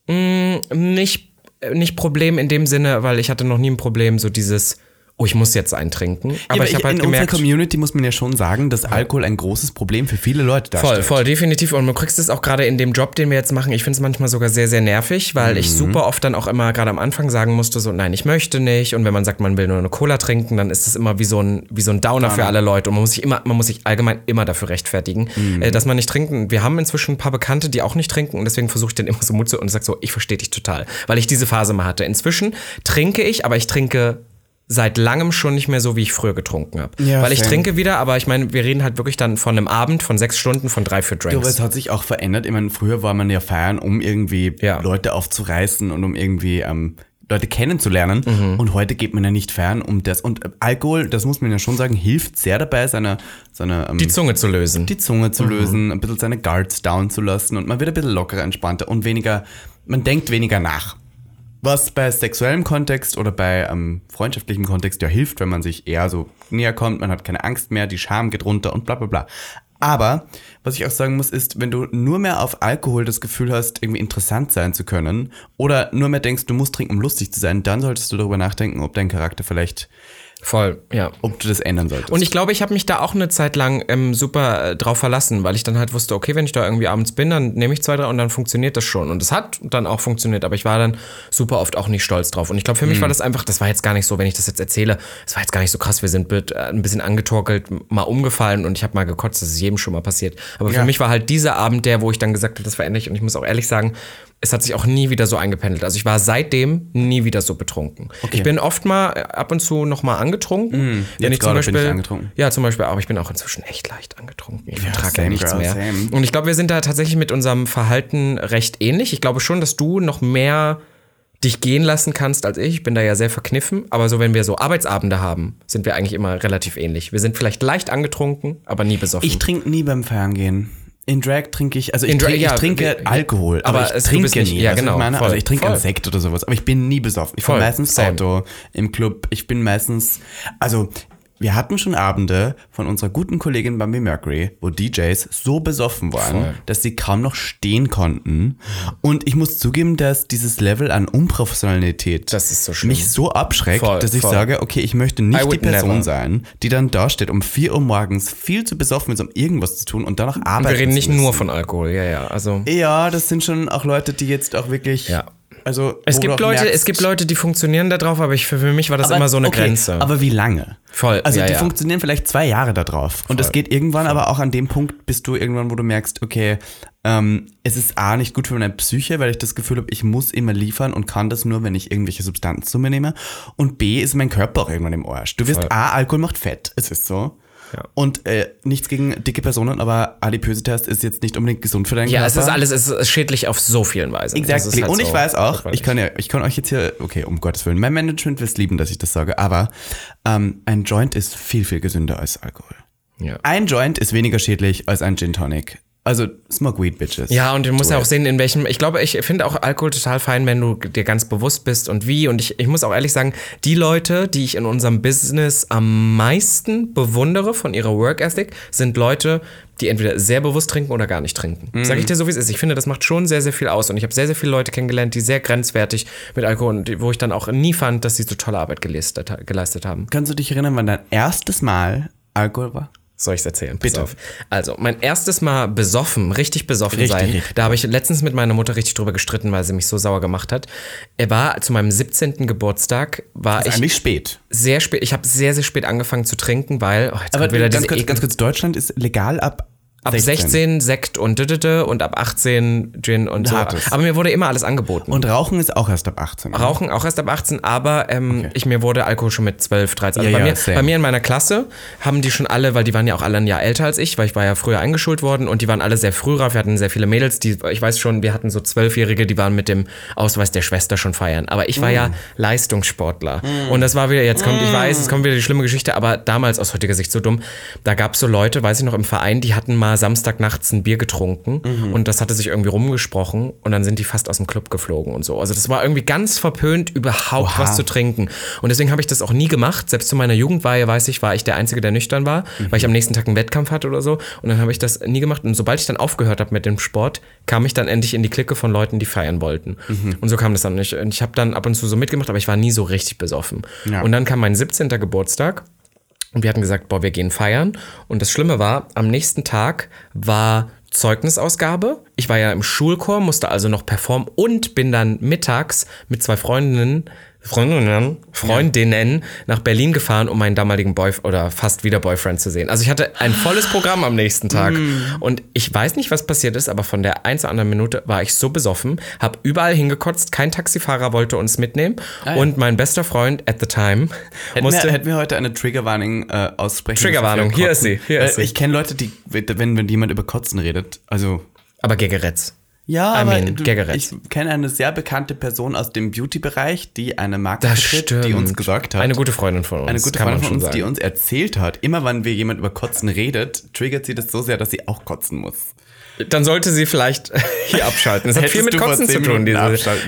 nicht, nicht Problem in dem Sinne, weil ich hatte noch nie ein Problem, so dieses, oh, ich muss jetzt einen trinken. Aber ich habe halt in gemerkt. unserer Community muss man ja schon sagen, dass Alkohol ein großes Problem für viele Leute Voll, darstellt. voll, definitiv. Und du kriegst es auch gerade in dem Job, den wir jetzt machen. Ich finde es manchmal sogar sehr, sehr nervig, weil Mhm. ich super oft dann auch immer gerade am Anfang sagen musste, so, nein, ich möchte nicht. Und wenn man sagt, man will nur eine Cola trinken, dann ist es immer wie so ein, wie so ein Downer für alle Leute. Und man muss sich immer, man muss sich allgemein immer dafür rechtfertigen, Mhm. äh, dass man nicht trinken. Wir haben inzwischen ein paar Bekannte, die auch nicht trinken. Und deswegen versuche ich dann immer so Mut zu und sage so, ich verstehe dich total. Weil ich diese Phase mal hatte. Inzwischen trinke ich, aber ich trinke seit langem schon nicht mehr so, wie ich früher getrunken habe. Ja, Weil ich same. trinke wieder, aber ich meine, wir reden halt wirklich dann von einem Abend, von sechs Stunden, von drei, vier Du, Drinks. aber es hat sich auch verändert. Ich meine, früher war man ja feiern, um irgendwie Ja. Leute aufzureißen und um irgendwie ähm, Leute kennenzulernen. Mhm. Und heute geht man ja nicht feiern, um das. Und äh, Alkohol, das muss man ja schon sagen, hilft sehr dabei, seine, seine ähm, die Zunge zu lösen. die Zunge zu lösen, ein bisschen seine Guards down zu lassen und man wird ein bisschen lockerer, entspannter und weniger, man denkt weniger nach. Was bei sexuellem Kontext oder bei ähm, freundschaftlichem Kontext ja hilft, wenn man sich eher so näher kommt, man hat keine Angst mehr, die Scham geht runter und bla bla bla. Aber was ich auch sagen muss, ist, wenn du nur mehr auf Alkohol das Gefühl hast, irgendwie interessant sein zu können oder nur mehr denkst, du musst trinken, um lustig zu sein, dann solltest du darüber nachdenken, ob dein Charakter vielleicht, Voll, ja. ob du das ändern solltest. Und ich glaube, ich habe mich da auch eine Zeit lang ähm, super äh, drauf verlassen, weil ich dann halt wusste, okay, wenn ich da irgendwie abends bin, dann nehme ich zwei, drei und dann funktioniert das schon. Und es hat dann auch funktioniert, aber ich war dann super oft auch nicht stolz drauf. Und ich glaube, für mich Mhm. war das einfach, das war jetzt gar nicht so, wenn ich das jetzt erzähle, es war jetzt gar nicht so krass. Wir sind äh, ein bisschen angetorkelt, mal umgefallen und ich habe mal gekotzt, das ist jedem schon mal passiert. Aber Ja. für mich war halt dieser Abend der, wo ich dann gesagt habe, das verändere ich. Und ich muss auch ehrlich sagen, es hat sich auch nie wieder so eingependelt. Also ich war seitdem nie wieder so betrunken. Ich bin oft mal äh, ab und zu noch mal angetrunken. wenn jetzt ich zum gerade bin Beispiel, ich angetrunken. Ja, zum Beispiel, aber ich bin auch inzwischen echt leicht angetrunken. Ich vertrage ja nichts girl, mehr. same. Und ich glaube, wir sind da tatsächlich mit unserem Verhalten recht ähnlich. Ich glaube schon, dass du noch mehr dich gehen lassen kannst als ich. Ich bin da ja sehr verkniffen. Aber so, wenn wir so Arbeitsabende haben, sind wir eigentlich immer relativ ähnlich. Wir sind vielleicht leicht angetrunken, aber nie besoffen. Ich trinke nie beim Feiern gehen. In Drag trinke ich, also ich, Drag- trinke, ja, ich trinke Alkohol, aber aber, ich trinke nicht- nie. ja, genau, ich meine? voll, also ich trinke einen voll. Sekt oder sowas, aber ich bin nie besoffen. Ich fahre meistens same. Auto im Club. Ich bin meistens, also wir hatten schon Abende von unserer guten Kollegin Bambi Mercury, wo DJs so besoffen waren, Voll. dass sie kaum noch stehen konnten. Und ich muss zugeben, dass dieses Level an Unprofessionalität Das ist so mich so abschreckt, Voll, dass ich voll. sage, okay, ich möchte nicht die Person never. sein, die dann da steht um 4 Uhr morgens viel zu besoffen ist, um irgendwas zu tun und danach arbeiten Wir reden nicht nur von Alkohol, ja, ja. Also Ja, das sind schon auch Leute, die jetzt auch wirklich. Ja. Also es gibt Leute, merkst- es gibt Leute, die funktionieren da drauf, aber ich, für mich war das aber, immer so eine okay, Grenze. Aber wie lange? Voll, Also ja, die ja. funktionieren vielleicht zwei Jahre da drauf. Und das geht irgendwann aber auch an dem Punkt, bist du irgendwann, wo du merkst, okay, ähm, es ist A, nicht gut für meine Psyche, weil ich das Gefühl habe, ich muss immer liefern und kann das nur, wenn ich irgendwelche Substanzen zu mir nehme. Und B, ist mein Körper auch irgendwann im Arsch. Du wirst Voll. A, Alkohol macht Fett. Es ist so. Ja. Und äh, nichts gegen dicke Personen, aber Adipositas ist jetzt nicht unbedingt gesund für deinen ja, Körper. es ist alles, es ist schädlich auf so vielen Weisen. Exactly. ist halt und ich so weiß auch, ich kann ja, ich kann euch jetzt hier, okay, um Gottes Willen, mein Management will es lieben, dass ich das sage, aber ähm, ein Joint ist viel, viel gesünder als Alkohol. Ja. Ein Joint ist weniger schädlich als ein Gin Tonic. Also, smoke weed, bitches. Ja, und du musst Do ja auch sehen, in welchem. Ich glaube, ich finde auch Alkohol total fein, wenn du dir ganz bewusst bist und wie. Und ich, ich muss auch ehrlich sagen, die Leute, die ich in unserem Business am meisten bewundere von ihrer Work Ethic, sind Leute, die entweder sehr bewusst trinken oder gar nicht trinken. Mhm. Sag ich dir so, wie es ist. Ich finde, das macht schon sehr, sehr viel aus. Und ich habe sehr, sehr viele Leute kennengelernt, die sehr grenzwertig mit Alkohol und wo ich dann auch nie fand, dass sie so tolle Arbeit geleistet, geleistet haben. Kannst du dich erinnern, wann dein erstes Mal Alkohol war? Soll ich es erzählen? Pass Bitte. auf. Also, mein erstes Mal besoffen, richtig besoffen Richtig, sein. richtig. Da habe ich letztens mit meiner Mutter richtig drüber gestritten, weil sie mich so sauer gemacht hat. Er war zu meinem 17. Geburtstag, war Das ist ich eigentlich spät. sehr spät, ich habe sehr, sehr spät angefangen zu trinken, weil, oh, jetzt Aber kommt wieder ganz kurz, ganz kurz, Deutschland ist legal ab Ab 16 Sekt und dödödö und ab 18 Gin und so. Hartes. Aber mir wurde immer alles angeboten. Und Rauchen ist auch erst ab 18. Rauchen auch erst ab 18, aber ähm, ich, mir wurde Alkohol schon mit 12, 13. Also Ja, bei, ja, mir, bei mir in meiner Klasse haben die schon alle, weil die waren ja auch alle ein Jahr älter als ich, weil ich war ja früher eingeschult worden und die waren alle sehr früh reif. Wir hatten sehr viele Mädels, die, ich weiß schon, wir hatten so Zwölfjährige, die waren mit dem Ausweis der Schwester schon feiern. Aber ich war Mm. ja Leistungssportler. Und das war wieder, jetzt kommt, ich weiß, es kommt wieder die schlimme Geschichte, aber damals aus heutiger Sicht so dumm. Da gab es so Leute, weiß ich noch, im Verein, die hatten mal Samstagnachts ein Bier getrunken Mhm. und das hatte sich irgendwie rumgesprochen und dann sind die fast aus dem Club geflogen und so. Also das war irgendwie ganz verpönt, überhaupt Oha. was zu trinken. Und deswegen habe ich das auch nie gemacht. Selbst zu meiner Jugendweihe, weiß ich, war ich der Einzige, der nüchtern war, weil ich am nächsten Tag einen Wettkampf hatte oder so. Und dann habe ich das nie gemacht. Und sobald ich dann aufgehört habe mit dem Sport, kam ich dann endlich in die Clique von Leuten, die feiern wollten. Und so kam das dann nicht. Und ich habe dann ab und zu so mitgemacht, aber ich war nie so richtig besoffen. Ja. Und dann kam mein 17. Geburtstag. Und wir hatten gesagt, boah, wir gehen feiern. Und das Schlimme war, am nächsten Tag war Zeugnisausgabe. Ich war ja im Schulchor, musste also noch performen und bin dann mittags mit zwei Freundinnen, Freundinnen, Freundinnen nach Berlin gefahren, um meinen damaligen Boyfriend oder fast wieder Boyfriend zu sehen. Also ich hatte ein volles Programm am nächsten Tag. Und ich weiß nicht, was passiert ist, aber von der einen zur anderen Minute war ich so besoffen, habe überall hingekotzt, kein Taxifahrer wollte uns mitnehmen. ja. Und mein bester Freund at the time Hätten musste. wir, hätten wir heute eine Triggerwarnung äh, aussprechen? Triggerwarnung, hier ist sie, hier ist sie. Ich kenne Leute, die, wenn, wenn jemand über Kotzen redet, also aber Gegeretz. Ja, I aber mean, du, ich kenne eine sehr bekannte Person aus dem Beauty-Bereich, die eine Marke Das vertritt, stimmt. die uns gesagt hat. Eine gute Freundin von uns. eine gute Freundin von uns, die sagen. uns erzählt hat, immer wenn wir jemand über Kotzen redet, triggert sie das so sehr, dass sie auch kotzen muss. Dann sollte sie vielleicht *laughs* hier abschalten. Es hat viel mit Kotzen zu tun. Diese,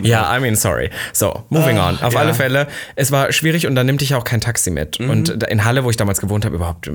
ja, I mean, sorry. So, moving Ah, on. Auf ja. alle Fälle, es war schwierig und dann nimmte ich auch kein Taxi mit. Mhm. Und in Halle, wo ich damals gewohnt habe, überhaupt,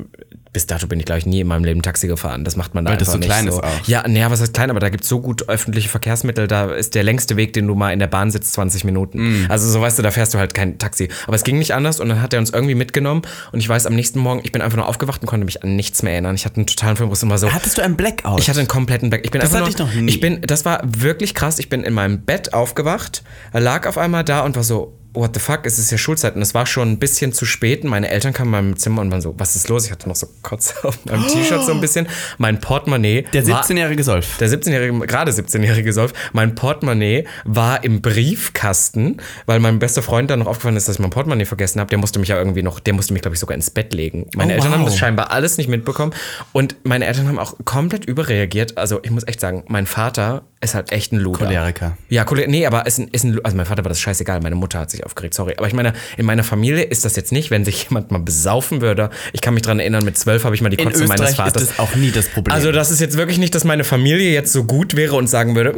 bis dato bin ich, glaube ich, nie in meinem Leben Taxi gefahren. Das macht man da Weil das einfach so nicht klein so. ist auch. Ja, naja, was heißt klein, aber da gibt es so gut öffentliche Verkehrsmittel, da ist der längste Weg, den du mal in der Bahn sitzt, 20 Minuten. Mhm. Also so weißt du, da fährst du halt kein Taxi. Aber es ging nicht anders und dann hat er uns irgendwie mitgenommen und ich weiß, am nächsten Morgen, ich bin einfach nur aufgewacht und konnte mich an nichts mehr erinnern. Ich hatte einen totalen Filmriss und war so, Hattest du einen Blackout? ich hatte einen kompletten Back. Ich bin Das einfach hatte nur, ich noch nie. Ich bin, das war wirklich krass. Ich bin in meinem Bett aufgewacht, lag auf einmal da und war so, what the fuck, es ist ja Schulzeit. Und es war schon ein bisschen zu spät. Meine Eltern kamen in meinem Zimmer und waren so, was ist los? Ich hatte noch so Kotze auf meinem *gasps* T-Shirt so ein bisschen. Mein Portemonnaie. der war- 17-jährige Solf. der 17-jährige, gerade 17-jährige Solf, mein Portemonnaie war im Briefkasten, weil mein bester Freund dann noch aufgefallen ist, dass ich mein Portemonnaie vergessen habe. Der musste mich ja irgendwie noch, der musste mich, glaube ich, sogar ins Bett legen. Meine Oh, Eltern haben wow. das scheinbar alles nicht mitbekommen. Und meine Eltern haben auch komplett überreagiert. Also ich muss echt sagen, mein Vater ist halt echt ein Luder. Choleriker. Ja, Choleriker. Nee, aber ist ein, ist ein, also mein Vater war das scheißegal, meine Mutter hat sich aufgeregt, sorry. Aber ich meine, in meiner Familie ist das jetzt nicht, wenn sich *laughs* jemand mal besaufen würde. Ich kann mich dran erinnern, mit zwölf habe ich mal die Kotze meines Vaters. ist das auch nie das Problem. Also das ist jetzt wirklich nicht, dass meine Familie jetzt so gut wäre und sagen würde, "Mm,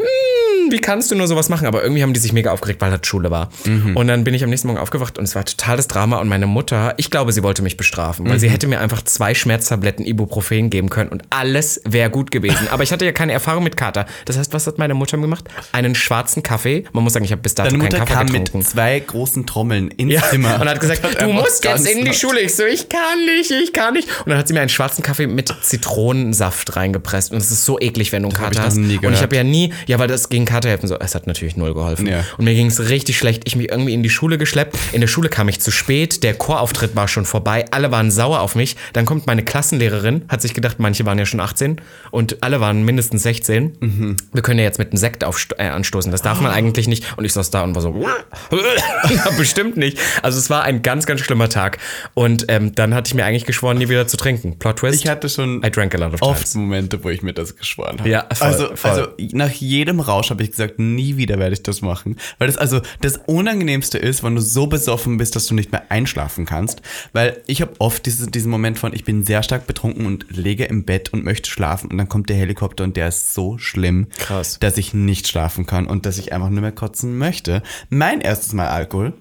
wie kannst du nur sowas machen? Aber irgendwie haben die sich mega aufgeregt, weil das Schule war. Mhm. Und dann bin ich am nächsten Morgen aufgewacht und es war totales Drama und meine Mutter, ich glaube, sie wollte mich bestrafen, weil sie Mhm. hätte mir einfach zwei Schmerztabletten Ibuprofen geben können und alles wäre gut gewesen. Aber ich hatte ja keine Erfahrung mit Kater. Das heißt, was hat meine Mutter gemacht? Einen schwarzen Kaffee. Man muss sagen, ich habe bis dato Deine keinen Mutter Kaffee kam getrunken. mit zwei großen Trommeln ins Ja, Zimmer. und hat gesagt, du musst jetzt in die Schule. Ich so, ich kann nicht, ich kann nicht. Und dann hat sie mir einen schwarzen Kaffee mit Zitronensaft reingepresst. Und es ist so eklig, wenn du einen Kater hast. Und ich habe ja nie, ja, weil das gegen Kater helfen so. Es hat natürlich null geholfen. Ja. Und mir ging es richtig schlecht. Ich mich irgendwie in die Schule geschleppt. In der Schule kam ich zu spät. Der Chorauftritt war schon vorbei. Alle waren sauer auf mich. Dann kommt meine Klassenlehrerin, hat sich gedacht, manche waren ja schon 18 und alle waren mindestens 16. Mhm. Wir können ja jetzt mit einem Sekt äh, anstoßen. Das darf man eigentlich nicht. Und ich saß da und war so, *laughs* bestimmt nicht. Also es war ein ganz, ganz schlimmer Tag. Und ähm, dann hatte ich mir eigentlich geschworen, nie wieder zu trinken. Plot Twist. Ich hatte schon I drank a lot of oft times. Momente, wo ich mir das geschworen habe. Ja, voll, also, voll. also nach jedem Rausch habe ich gesagt, nie wieder werde ich das machen. Weil das also das Unangenehmste ist, wenn du so besoffen bist, dass du nicht mehr einschlafen kannst. Weil ich habe oft diese, diesen Moment von, ich bin sehr stark betrunken und lege im Bett und möchte schlafen und dann kommt der Helikopter und der ist so schlimm, Krass. dass ich nicht schlafen kann und dass ich einfach nur mehr kotzen möchte. Mein erstes Mal Alkohol.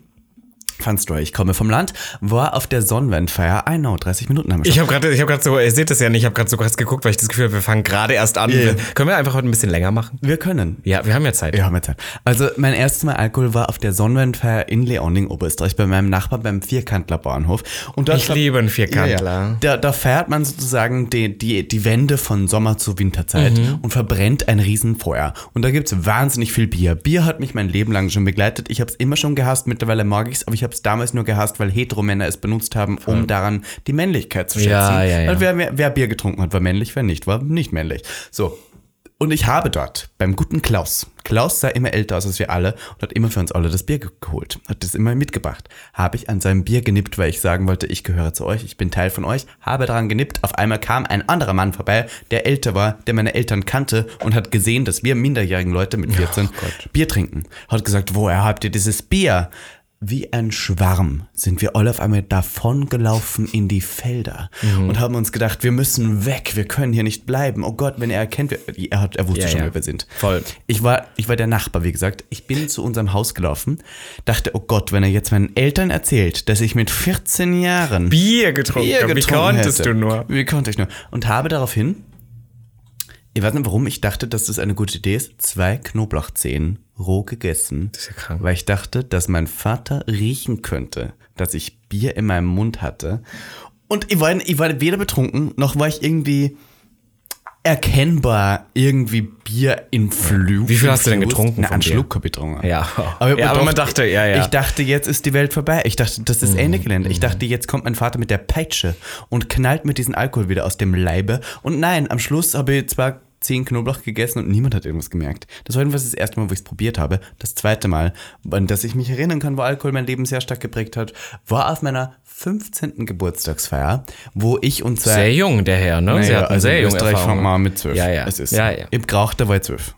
Fun Story, ich komme vom Land, war auf der Sonnenwendfeier. Know, 30 Minuten haben wir schon. Ich habe gerade, ich habe gerade so, ihr seht das ja nicht, ich habe gerade so krass geguckt, weil ich das Gefühl habe, wir fangen gerade erst an. Ja. Können wir einfach heute ein bisschen länger machen? Wir können. Ja, wir haben ja Zeit. Wir haben ja Zeit. Also mein erstes Mal Alkohol war auf der Sonnenwendfeier in Leoning, Oberösterreich, bei meinem Nachbar beim Vierkantler Bahnhof. Und dort Ich liebe einen Vierkantler. Ja, ja. Da, da feiert man sozusagen die, die, die Wende von Sommer zu Winterzeit Mhm. und verbrennt ein Riesenfeuer. Und da gibt's wahnsinnig viel Bier. Bier hat mich mein Leben lang schon begleitet. Ich habe es immer schon gehasst, mittlerweile mag ich's, aber ich habe es damals nur gehasst, weil Heteromänner es benutzt haben, um daran die Männlichkeit zu schätzen. Ja, ja, ja. Weil wer, wer, wer Bier getrunken hat, war männlich, wer nicht, war nicht männlich. So. Und ich habe dort beim guten Klaus, Klaus sah immer älter aus als wir alle und hat immer für uns alle das Bier ge- geholt, hat das immer mitgebracht. Habe ich an seinem Bier genippt, weil ich sagen wollte, ich gehöre zu euch, ich bin Teil von euch, habe daran genippt. Auf einmal kam ein anderer Mann vorbei, der älter war, der meine Eltern kannte und hat gesehen, dass wir minderjährigen Leute mit 14 Bier trinken. Hat gesagt, woher habt ihr dieses Bier? Wie ein Schwarm sind wir alle auf einmal davongelaufen in die Felder Mhm. und haben uns gedacht, wir müssen weg, wir können hier nicht bleiben. Oh Gott, wenn er erkennt, er, hat, er wusste Ja, schon, ja. wer wir sind. Voll. Ich war, ich war der Nachbar, wie gesagt. Ich bin zu unserem Haus gelaufen, dachte, oh Gott, wenn er jetzt meinen Eltern erzählt, dass ich mit 14 Jahren Bier getrunken. Bier habe. Wie getrunken konntest hätte. du nur? Wie konnte ich nur? Und habe daraufhin, ich weiß nicht warum, ich dachte, dass das eine gute Idee ist, zwei Knoblauchzehen roh gegessen. Das ist ja krank. Weil ich dachte, dass mein Vater riechen könnte, dass ich Bier in meinem Mund hatte. Und ich war, ich war weder betrunken, noch war ich irgendwie erkennbar irgendwie Bier in Flug. Wie viel hast du denn getrunken Na, einen? Schluck habe ich getrunken. Ja. Aber, Ja, aber man dachte, ja, ja. Ich dachte, jetzt ist die Welt vorbei. Ich dachte, das ist Mhm. Ende Gelände. Ich dachte, jetzt kommt mein Vater mit der Peitsche und knallt mit diesem Alkohol wieder aus dem Leibe. Und nein, am Schluss habe ich zwar zehn Knoblauch gegessen und niemand hat irgendwas gemerkt. Das war jedenfalls das erste Mal, wo ich es probiert habe. Das zweite Mal, an das ich mich erinnern kann, wo Alkohol mein Leben sehr stark geprägt hat, war auf meiner 15. Geburtstagsfeier, wo ich und zwei Sehr jung, der Herr, ne? Sie naja, hatten also sehr in junge Österreich fangen an mit zwölf. Ja, ja. Es ist. Ja, ja. Im Gerauch, da war ich zwölf.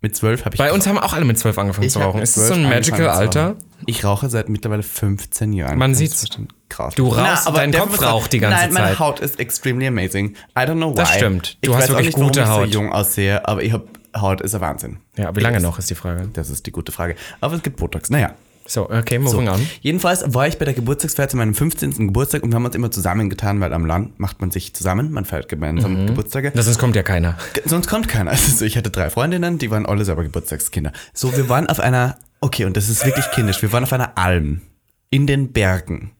Mit zwölf habe ich Bei uns haben auch alle mit zwölf angefangen zu hab rauchen. Ist das so 12 ein magical zu Alter? Ich rauche seit mittlerweile 15 Jahren. Man sieht's. Krass. Du rauchst, dein der Kopf raucht die ganze Nein, meine Zeit. Haut ist extremely amazing. I don't know why. Das stimmt. Du ich hast weiß auch wirklich nicht, warum gute ich Haut. so jung aussehe, aber ich habe Haut ist ein Wahnsinn. Ja, wie lange noch ist die Frage. Das ist die gute Frage. Aber es gibt Botox. Naja. So, okay, moving on. Jedenfalls war ich bei der Geburtstagsfeier zu meinem 15. Geburtstag und wir haben uns immer zusammengetan, weil am Land macht man sich zusammen, man feiert gemeinsam Mhm. Geburtstage. Das sonst kommt ja keiner. Sonst kommt keiner. *laughs* Also ich hatte drei Freundinnen, die waren alle selber Geburtstagskinder. So, wir waren auf einer, okay, und das ist wirklich kindisch, wir waren auf einer Alm in den Bergen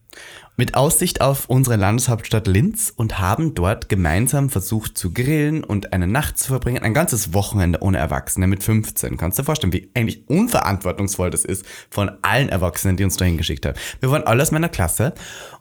mit Aussicht auf unsere Landeshauptstadt Linz und haben dort gemeinsam versucht zu grillen und eine Nacht zu verbringen. Ein ganzes Wochenende ohne Erwachsene mit 15. Kannst du dir vorstellen, wie eigentlich unverantwortungsvoll das ist von allen Erwachsenen, die uns dahin geschickt haben. Wir waren alle aus meiner Klasse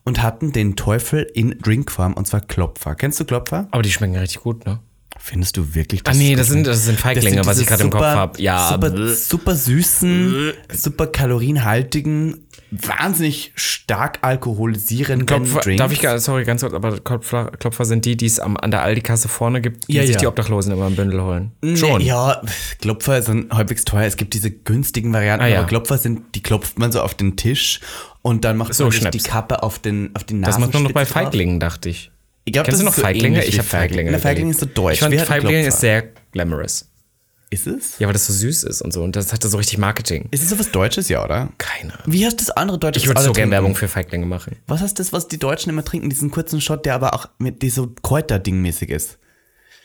und hatten den Teufel in Drinkform und zwar Klopfer. Kennst du Klopfer? Aber die schmecken richtig gut, ne? Findest du wirklich Ah, nee, ist das gut? sind, das sind Feiglinge, Das was sind ich gerade im Kopf habe. Ja, Super, super süßen, super kalorienhaltigen wahnsinnig stark alkoholisierenden Klopfer, Drinks. darf ich, gar- sorry, ganz kurz, aber Klopfer, Klopfer sind die, die es am- an der Aldi-Kasse vorne gibt, die Ja, sich ja. die Obdachlosen immer im Bündel holen. Schon. Ja, Klopfer sind halbwegs teuer. Es gibt diese günstigen Varianten, Ah, ja. aber Klopfer sind, die klopft man so auf den Tisch und dann macht So, man die Kappe auf den auf die Das macht man noch bei Nasenspitze drauf. Feiglingen, dachte ich. Ich glaub, Kennst du noch ist so Feiglinge? ähnlich ich habe Feiglinge. Na, Feigling überlegt. ist so deutsch. Ich fand, Feiglinge ist sehr glamorous. Ist es? Ja, weil das so süß ist und so. Und das hatte so richtig Marketing. Ist es sowas Deutsches, ja, oder? Keine. Wie heißt das andere Deutsche? Ich würde so gerne? Werbung für Feiglinge machen. Was heißt das, was die Deutschen immer trinken? Diesen kurzen Shot, der aber auch mit dieser Kräuterding-mäßig ist.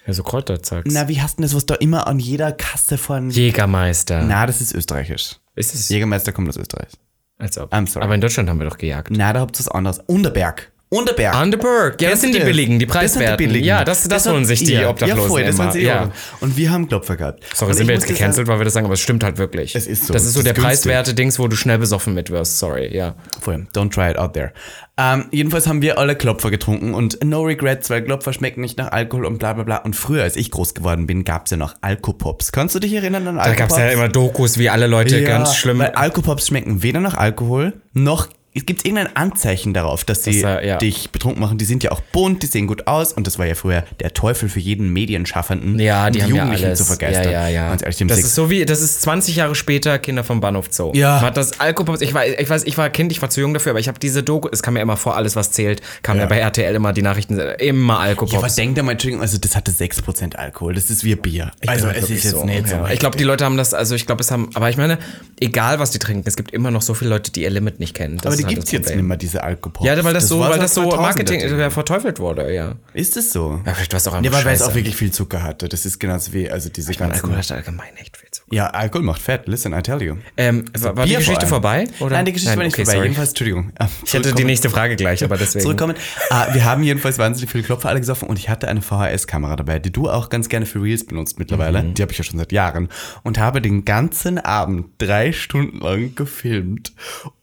Ja, so Kräuterzeugs. Na, wie heißt denn das, was da immer an jeder Kasse von... Jägermeister. Na, das ist österreichisch. Ist es? Jägermeister kommt aus Österreich. Als ob. I'm sorry. Aber in Deutschland haben wir doch gejagt. Na, da habt ihr was anderes. Unterberg. Unterberg. Underberg. Ja, das sind die billigen, die Das sind preiswerten. Ja, das, das holen sich die ja, Obdachlosen Ja, voll, das immer. sie ja. Und wir haben Klopfer gehabt. Sorry, Und sind wir jetzt gecancelt, weil wir das sagen, aber es stimmt halt wirklich. Es ist so. Das ist so Es der günstig. preiswerte Dings, wo du schnell besoffen mit wirst. Sorry, ja. Voll, don't try it out there. Ähm, jedenfalls haben wir alle Klopfer getrunken und no regrets, weil Klopfer schmecken nicht nach Alkohol und bla bla bla. Und früher, als ich groß geworden bin, gab es ja noch Alkopops. Kannst du dich erinnern an Da Alkopops? gab es ja immer Dokus, wie alle Leute Ja, ganz schlimm. Weil Alkopops schmecken weder nach Alkohol noch. Es gibt irgendein Anzeichen darauf, dass sie Das, äh, ja. dich betrunken machen. Die sind ja auch bunt, die sehen gut aus und das war ja früher der Teufel für jeden Medienschaffenden. Ja, um die haben ja Jugendlichen alles. zu vergeistern. Ja, ja, ja. Ganz ehrlich, die das Sex- ist so wie, das ist 20 Jahre später Kinder vom Bahnhof Zoo. Ja. Man hat das Alkopops, ich war, ich weiß, ich war Kind, ich war zu jung dafür, aber ich habe diese Doku, es kam ja immer vor, alles was zählt, kam ja, bei RTL immer die Nachrichten, immer Alkopops. Ja, aber denk da mal, Entschuldigung, also das hatte 6% Alkohol. Das ist wie Bier. also glaub es ist jetzt so. nicht so. Ja. Ich glaube, die Leute haben das, also ich glaube, es haben, aber ich meine, egal was die trinken, es gibt immer noch so viele Leute, die ihr Limit nicht kennen. Das die gibt's das jetzt Problem. nicht mehr, diese Alkopops. Ja, weil das, so, war weil das so 2000er Marketing ja, verteufelt wurde, ja. Ist es so? Ja, vielleicht war es auch Ja, einfach weil weil es auch wirklich viel Zucker hatte. Das ist genauso wie, also diese ganzen... Alkohol hat allgemein echt viel zu. Ja, Alkohol macht fett. Listen, I tell you. Ähm, war, war die vor Geschichte allem. vorbei? Oder? Nein, die Geschichte war nicht okay, vorbei. sorry. Jedenfalls, Entschuldigung. *laughs* Ich hätte die nächste Frage gleich, aber deswegen. Zurückkommen. Ah, wir haben jedenfalls wahnsinnig viele Klopfer alle gesoffen und ich hatte eine VHS-Kamera dabei, die du auch ganz gerne für Reels benutzt mittlerweile. Mhm. Die habe ich ja schon seit Jahren. Und habe den ganzen Abend drei Stunden lang gefilmt.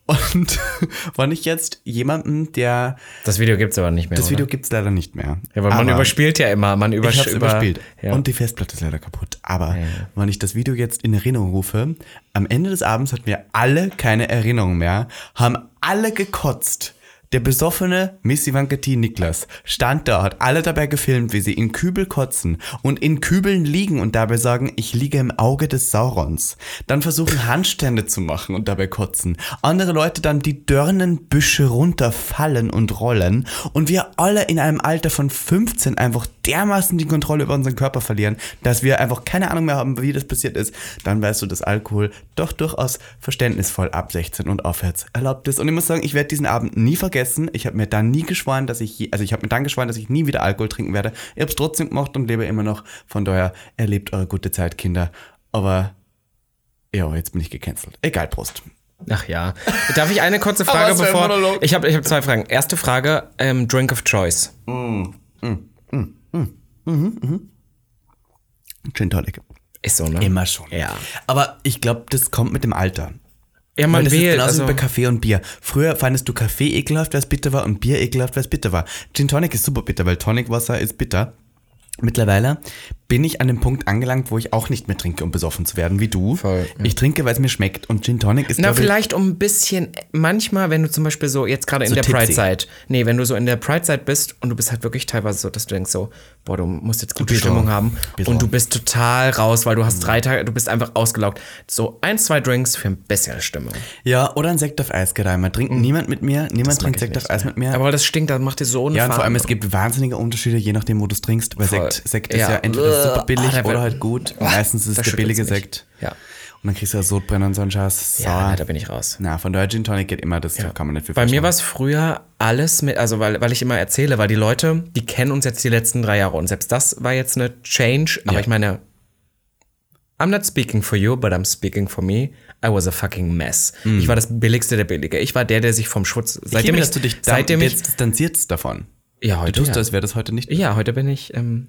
Und *laughs* war nicht jetzt jemanden, der. Das Video gibt's aber nicht mehr. Das oder? Video gibt's leider nicht mehr. Ja, weil man Aber- überspielt ja immer. Man Ich hab's über, überspielt. Ja. Und die Festplatte ist leider kaputt. Aber wenn ich das Video jetzt in Erinnerung rufe, am Ende des Abends hatten wir alle keine Erinnerung mehr, haben alle gekotzt. Der besoffene Miss Ivanka T. Niklas stand da, hat alle dabei gefilmt, wie sie in Kübel kotzen und in Kübeln liegen und dabei sagen, ich liege im Auge des Saurons. Dann versuchen Handstände zu machen und dabei kotzen. Andere Leute dann die Dörnenbüsche runterfallen und rollen und wir alle in einem Alter von 15 einfach dermaßen die Kontrolle über unseren Körper verlieren, dass wir einfach keine Ahnung mehr haben, wie das passiert ist. Dann weißt du, dass Alkohol doch durchaus verständnisvoll ab 16 und aufwärts erlaubt ist. Und ich muss sagen, ich werde diesen Abend nie vergessen. Ich habe mir dann nie geschworen, dass ich, je, also ich habe mir dann geschworen, dass ich nie wieder Alkohol trinken werde. Ich habe es trotzdem gemacht und lebe immer noch. Von daher, erlebt eure gute Zeit, Kinder. Aber ja, jetzt bin ich gecancelt. Egal, Prost. Ach ja. Darf ich eine kurze *laughs* Frage, bevor. Ich habe ich hab zwei Fragen. Erste Frage: ähm, Drink of Choice. Gin Tonic. Ist so, ne? Immer schon. Ja. Aber ich glaube, das kommt mit dem Alter. Ja, Weil man das ist genauso Also, wie bei Kaffee und Bier. Früher fandest du Kaffee ekelhaft, weil es bitter war und Bier ekelhaft, weil es bitter war. Gin Tonic ist super bitter, weil Tonicwasser ist bitter. Mittlerweile bin ich an dem Punkt angelangt, wo ich auch nicht mehr trinke, um besoffen zu werden, wie du. Voll, ja. Ich trinke, weil es mir schmeckt und Gin Tonic ist na, vielleicht um ein bisschen, manchmal, wenn du zum Beispiel so, jetzt gerade in So der. Pride-Zeit, nee, wenn du so in der Pride-Zeit bist und du bist halt wirklich teilweise so, dass du denkst so, boah, du musst jetzt gute Stimmung haben Bist und du bist total raus, weil du hast drei Tage, du bist einfach ausgelaugt. So ein, zwei Drinks für ein bisschen Stimmung. Ja, oder ein Sekt auf Eis gereimer. Trinkt niemand mit mir, niemand Mhm. trinkt Sekt nicht, auf Eis mit mir. Aber das stinkt, das macht dir so eine ja, und vor allem, es gibt wahnsinnige Unterschiede, je nachdem, wo du es trinkst. Weil Voll. Sekt, Sekt ist Ja. ja entweder super billig Ah, oder halt gut. Meistens ist es der billige. Sekt. Ja. Und dann kriegst du ja Sodbrenner und so einen Scheiß. Ja, da bin ich raus. Na, von daher Gin Tonic geht immer, das kann man nicht viel Bei mir war es früher alles mit, also weil, weil ich immer erzähle, weil die Leute, die kennen uns jetzt die letzten drei Jahre und selbst das war jetzt eine Change, aber Ja. ich meine, I'm not speaking for you, but I'm speaking for me. I was a fucking mess. Ich war das billigste der Billige. Ich war der, der sich vom Schutz, Ich seitdem ich, dass du dich seitdem ich, jetzt distanzierst davon. ja, Du heute, tust ja. als wäre das heute nicht. Ja, heute bin ich, ähm,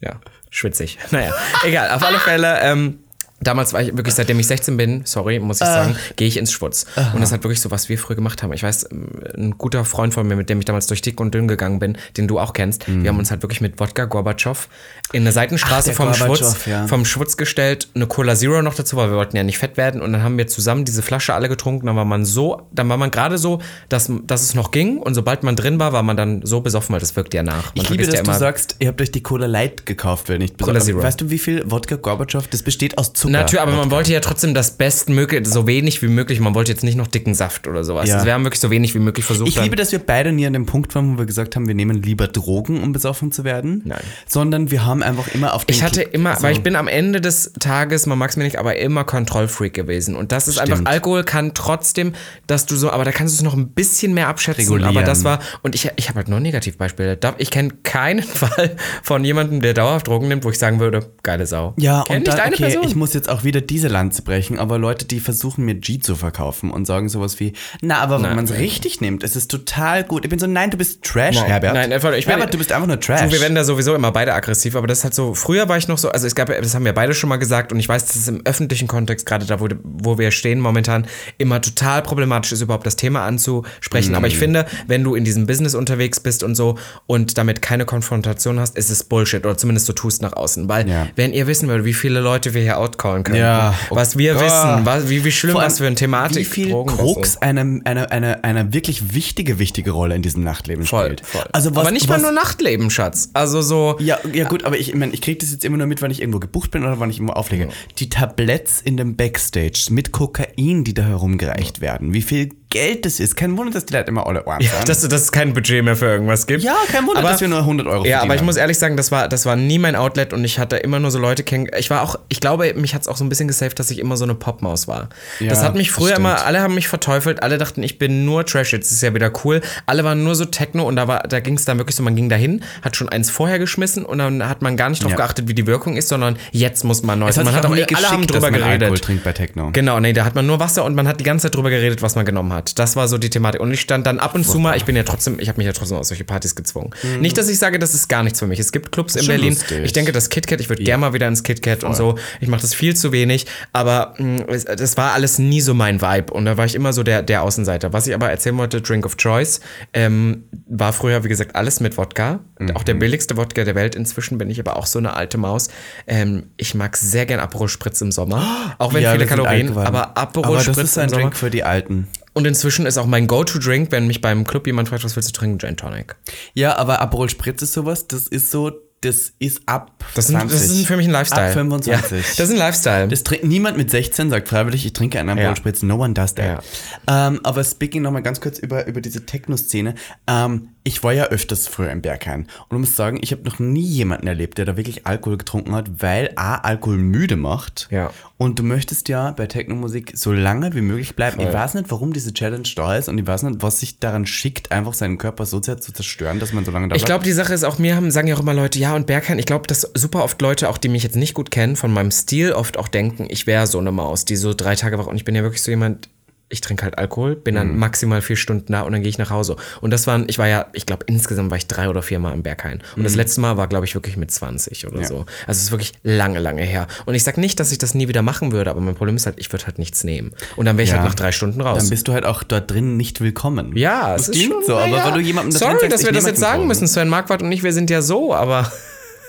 ja, schwitzig. Naja, egal. Auf alle Fälle, ähm, Damals war ich wirklich, seitdem ich 16 bin, sorry, muss ich sagen, gehe ich ins Schwutz. Und das hat wirklich so, was wir früher gemacht haben. Ich weiß, ein guter Freund von mir, mit dem ich damals durch dick und dünn gegangen bin, den du auch kennst, wir haben uns halt wirklich mit Wodka Gorbatschow in eine Seitenstraße der vom Schwutz, ja. vom Schwutz gestellt, eine Cola Zero noch dazu, weil wir wollten ja nicht fett werden. Und dann haben wir zusammen diese Flasche alle getrunken. Dann war man so, dann war man gerade so, dass, dass es noch ging. Und sobald man drin war, war man dann so besoffen, weil das wirkt ja nach. Man Ich liebe, dass ja du sagst, ihr habt euch die Cola Light gekauft, wenn nicht Cola besonders. Zero. Weißt du, wie viel Wodka Gorbatschow? Das besteht aus Zucker. Natürlich, aber man wollte ja trotzdem das Bestmögliche, so wenig wie möglich. Man wollte jetzt nicht noch dicken Saft oder sowas. Ja. Also wir haben wirklich so wenig wie möglich versucht. Ich liebe, dass wir beide nie an dem Punkt waren, wo wir gesagt haben, wir nehmen lieber Drogen, um besoffen zu werden. Nein. Sondern wir haben einfach immer auf den Ich hatte immer, so- weil ich bin am Ende des Tages, man mag es mir nicht, aber immer Kontrollfreak gewesen. Und das ist einfach, Stimmt. Alkohol kann trotzdem, dass du so, aber da kannst du es noch ein bisschen mehr abschätzen. Regulieren. Aber das war, und ich, ich habe halt nur Negativbeispiele. Da- Ich kenne keinen *laughs* Fall von jemandem, der dauerhaft Drogen nimmt, wo ich sagen würde, geile Sau. Ja, Kenn und eine okay, Person. ich muss jetzt auch wieder diese Lanze brechen, aber Leute, die versuchen mir G zu verkaufen und sagen sowas wie, na, aber wenn man es richtig nimmt, ist es total gut. Ich bin so, nein, du bist Trash, Nein, Herbert. nein, einfach- ich Herbert, du bist einfach nur Trash. So, wir werden da sowieso immer beide aggressiv, aber das ist halt so, früher war ich noch so, also es gab, das haben wir beide schon mal gesagt und ich weiß, dass es im öffentlichen Kontext, gerade da, wo, wo wir stehen momentan, immer total problematisch ist, überhaupt das Thema anzusprechen. Aber ich Mhm. finde, wenn du in diesem Business unterwegs bist und so und damit keine Konfrontation hast, ist es Bullshit oder zumindest so tust nach außen. Weil, Ja. wenn ihr wissen würdet, wie viele Leute wir hier outcallen können, Ja, oh was wir Gott. wissen, was, wie, wie schlimm, was für eine Thematik Wie viel Drogen sind. eine, eine, eine, eine wirklich wichtige, wichtige Rolle in diesem Nachtleben Voll, spielt. voll. Also was, aber nicht was, mal nur Nachtleben, Schatz. Also so. Ja, ja gut, aber ich, ich, mein, ich kriege das jetzt immer nur mit, wenn ich irgendwo gebucht bin oder wann ich irgendwo auflege. Die Tabletts in dem Backstage mit Kokain, die da herumgereicht werden. Wie viel Geld das ist. Kein Wunder, dass die Leute immer alle Ohren Ja, dass, dass es kein Budget mehr für irgendwas gibt. ja, kein Wunder, Aber- dass wir nur 100 Euro Ja, aber ich muss ehrlich sagen, das war, das war nie mein Outlet und ich hatte immer nur so Leute kennen. Ich war auch, ich glaube, mich hat es auch so ein bisschen gesaved, dass ich immer so eine Popmaus war. Ja, das hat mich früher immer, alle haben mich verteufelt, alle dachten, ich bin nur Trash, jetzt ist ja wieder cool. Alle waren nur so Techno und da war, da ging es dann wirklich so, man ging dahin, hat schon eins vorher geschmissen und dann hat man gar nicht drauf Ja. geachtet, wie die Wirkung ist, sondern jetzt muss man neu. Man hat auch auch, nie alle haben drüber dass man geredet. Alkohol trinkt bei Techno. Genau, nee, da hat man nur Wasser und man hat die ganze Zeit drüber geredet, was man genommen hat. Das war so die Thematik. Und ich stand dann ab und zu mal, ich bin ja trotzdem, ich habe mich ja trotzdem auf solche Partys gezwungen. Nicht, dass ich sage, das ist gar nichts für mich. Es gibt Clubs in Mhm. Schon Berlin. lustig. Ich denke, das KitKat, ich würde gerne mal wieder ins KitKat und so. Ich mache das viel zu wenig, aber mh, es- das war alles nie so mein Vibe. Und da war ich immer so der, der Außenseiter. Was ich aber erzählen wollte, Drink of Choice, ähm, war früher, wie gesagt, alles mit Wodka. Auch Mhm. der billigste Wodka der Welt. Inzwischen bin ich aber auch so eine alte Maus. Ähm, ich mag sehr gern Aperol Spritz im Sommer. Auch wenn Ja, viele Kalorien, aber Aperol Spritz ist ein im Sommer. Drink für die Alten. Und inzwischen ist auch mein Go-To-Drink, wenn mich beim Club jemand fragt, was willst du trinken, Gin Tonic. Ja, aber Aperol Spritz ist sowas, das ist so, das ist ab Das, sind, 20. das ist für mich ein Lifestyle. Ab 25. Ja, das ist ein Lifestyle. Das trinkt niemand mit 16 sagt freiwillig, ich trinke einen Aperol Ja. Spritz. No one does that. Ja. Ähm, aber speaking nochmal ganz kurz über, über diese Techno-Szene. Ähm, ich war ja öfters früher im Berghain. Und ich muss sagen, ich habe noch nie jemanden erlebt, der da wirklich Alkohol getrunken hat, weil A, Alkohol müde macht. Ja. Und du möchtest ja bei Techno-Musik so lange wie möglich bleiben. Voll. Ich weiß nicht, warum diese Challenge da ist und ich weiß nicht, was sich daran schickt, einfach seinen Körper so sehr zu zerstören, dass man so lange da Ich bleibt. glaube, die Sache ist auch, mir haben, sagen ja auch immer Leute, ja, und Berghain, ich glaube, dass super oft Leute, auch die mich jetzt nicht gut kennen, von meinem Stil oft auch denken, ich wäre so eine Maus, die so drei Tage wach und ich bin ja wirklich so jemand, ich trinke halt Alkohol, bin Mhm. dann maximal vier Stunden da und dann gehe ich nach Hause. Und das waren, ich war ja, ich glaube, insgesamt war ich drei oder vier Mal im Berghain. Und das letzte Mal war, glaube ich, wirklich mit 20 oder Mhm. Ja. so. Also es ist wirklich lange, lange her. Und ich sag nicht, dass ich das nie wieder machen würde, aber mein Problem ist halt, ich würde halt nichts nehmen. Und dann wäre ich Ja. halt nach drei Stunden raus. Dann bist du halt auch dort drin nicht willkommen. Ja, das es ist klingt schon, so, aber naja. weil du jemandem da drin Sorry, sagst, dass wir das jetzt sagen müssen. Sven Marquardt und ich, wir sind ja so, aber,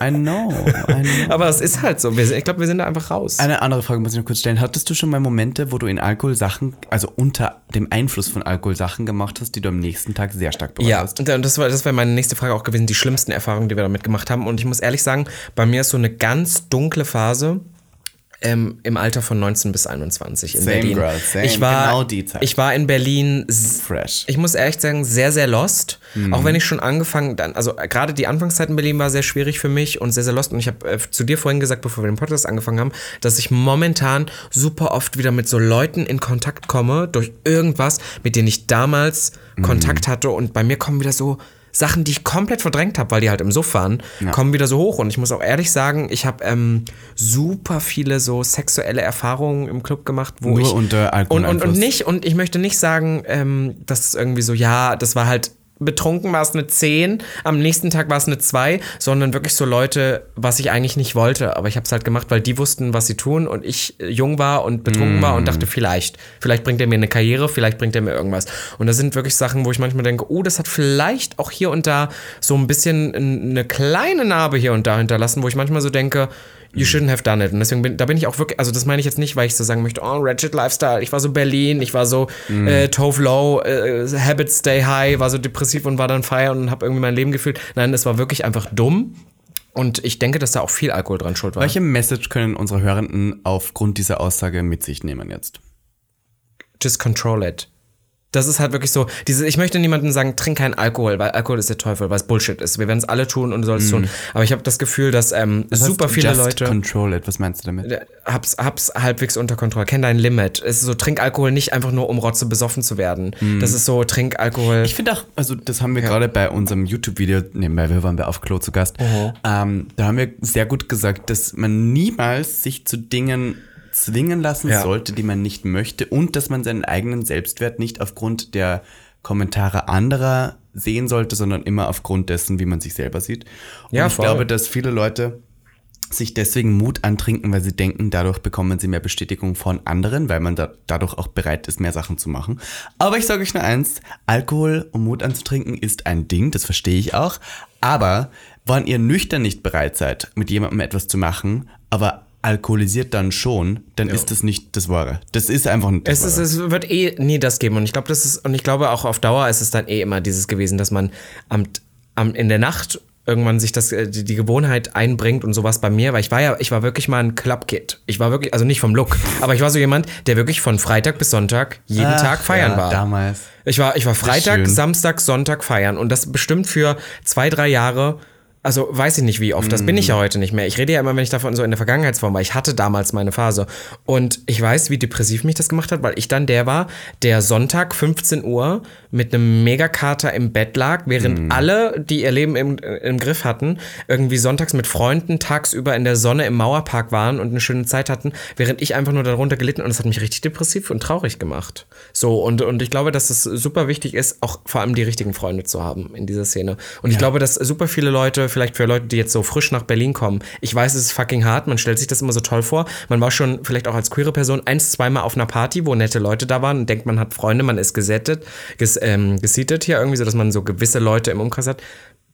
I know, I *laughs* know. aber es ist halt so. Ich glaube, wir sind da einfach raus. Eine andere Frage muss ich noch kurz stellen. Hattest du schon mal Momente, wo du in Alkohol Sachen, also unter dem Einfluss von Alkohol Sachen gemacht hast, die du am nächsten Tag sehr stark bereut Ja, hast? und das war, das wäre meine nächste Frage auch gewesen, die schlimmsten Erfahrungen, die wir damit gemacht haben. Und ich muss ehrlich sagen, bei mir ist so eine ganz dunkle Phase ähm, im Alter von 19 bis 21 in Same, Berlin. girl, same. Ich war, Genau die Zeit. ich war in Berlin Fresh. Ich muss ehrlich sagen, sehr, sehr lost. Mhm. Auch wenn ich schon angefangen, dann, also äh, gerade die Anfangszeit in Berlin war sehr schwierig für mich und sehr, sehr lost. Und ich habe äh, zu dir vorhin gesagt, bevor wir den Podcast angefangen haben, dass ich momentan super oft wieder mit so Leuten in Kontakt komme, durch irgendwas, mit denen ich damals Mhm. Kontakt hatte. Und bei mir kommen wieder so Sachen, die ich komplett verdrängt habe, weil die halt im Suff waren, kommen wieder so hoch. Und ich muss auch ehrlich sagen, ich habe ähm, super viele so sexuelle Erfahrungen im Club gemacht, wo Nur ich unter und, und, und Alkoholeinfluss. nicht, und ich möchte nicht sagen, ähm, dass es irgendwie so, ja, das war halt betrunken war es eine 10, am nächsten Tag war es eine 2, sondern wirklich so Leute, was ich eigentlich nicht wollte. Aber ich habe es halt gemacht, weil die wussten, was sie tun und ich äh, jung war und betrunken mm. war und dachte, vielleicht, vielleicht bringt er mir eine Karriere, vielleicht bringt er mir irgendwas. Und das sind wirklich Sachen, wo ich manchmal denke, oh, das hat vielleicht auch hier und da so ein bisschen eine kleine Narbe hier und da hinterlassen, wo ich manchmal so denke, you shouldn't have done it. Und deswegen bin, da bin ich auch wirklich, also das meine ich jetzt nicht, weil ich so sagen möchte, oh, Ratchet Lifestyle, ich war so Berlin, ich war so mm. äh, Tove Low, äh, Habits Stay High, war so depressiv und war dann feiern und habe irgendwie mein Leben gefühlt. Nein, es war wirklich einfach dumm. Und ich denke, dass da auch viel Alkohol dran schuld war. Welche Message können unsere Hörenden aufgrund dieser Aussage mit sich nehmen jetzt? Just control it. Das ist halt wirklich so, diese, ich möchte niemandem sagen, trink keinen Alkohol, weil Alkohol ist der Teufel, weil es Bullshit ist. Wir werden es alle tun und du sollst mm. tun. Aber ich habe das Gefühl, dass ähm, das super viele just Leute. Control it, was meinst du damit? Hab's, hab's halbwegs unter Kontrolle. Kenn dein Limit. Es ist so, trink Alkohol nicht einfach nur, um Rotze besoffen zu werden. Mm. Das ist so, trink Alkohol. Ich finde auch, also das haben wir ja. gerade bei unserem YouTube-Video, nebenbei, wir waren bei Auf Klo zu Gast, uh -huh. ähm, da haben wir sehr gut gesagt, dass man niemals sich zu Dingen zwingen lassen ja. sollte, die man nicht möchte und dass man seinen eigenen Selbstwert nicht aufgrund der Kommentare anderer sehen sollte, sondern immer aufgrund dessen, wie man sich selber sieht. Und ja, ich voll. glaube, dass viele Leute sich deswegen Mut antrinken, weil sie denken, dadurch bekommen sie mehr Bestätigung von anderen, weil man da, dadurch auch bereit ist, mehr Sachen zu machen. Aber ich sage euch nur eins, Alkohol, um Mut anzutrinken, ist ein Ding, das verstehe ich auch. Aber wann ihr nüchtern nicht bereit seid, mit jemandem etwas zu machen, aber alkoholisiert dann schon, dann ja. ist das nicht das Wahre. Das ist einfach nicht das es, ist, es wird eh nie das geben. Und ich glaube, das ist, und ich glaube auch auf Dauer ist es dann eh immer dieses gewesen, dass man am, am, in der Nacht irgendwann sich das äh, die, die Gewohnheit einbringt und sowas bei mir, weil ich war ja, ich war wirklich mal ein Clubkid. Ich war wirklich, also nicht vom Look, *laughs* aber ich war so jemand, der wirklich von Freitag bis Sonntag jeden Ach, Tag feiern ja, war. Damals. Ich war, ich war Freitag, Samstag, Sonntag feiern und das bestimmt für zwei, drei Jahre also weiß ich nicht wie oft, das bin ich ja mm. heute nicht mehr. Ich rede ja immer, wenn ich davon so in der Vergangenheitsform war. Ich hatte damals meine Phase. Und ich weiß, wie depressiv mich das gemacht hat, weil ich dann der war, der Sonntag 15 Uhr mit einem Megakater im Bett lag, während mm. alle, die ihr Leben im, im Griff hatten, irgendwie sonntags mit Freunden tagsüber in der Sonne im Mauerpark waren und eine schöne Zeit hatten, während ich einfach nur darunter gelitten und das hat mich richtig depressiv und traurig gemacht. So, und, und ich glaube, dass es super wichtig ist, auch vor allem die richtigen Freunde zu haben in dieser Szene. Und ja. ich glaube, dass super viele Leute vielleicht für Leute, die jetzt so frisch nach Berlin kommen. Ich weiß, es ist fucking hart, man stellt sich das immer so toll vor. Man war schon vielleicht auch als queere Person eins, zweimal auf einer Party, wo nette Leute da waren und denkt, man hat Freunde, man ist gesettet, ges, ähm, gesietet hier irgendwie, so dass man so gewisse Leute im Umkreis hat.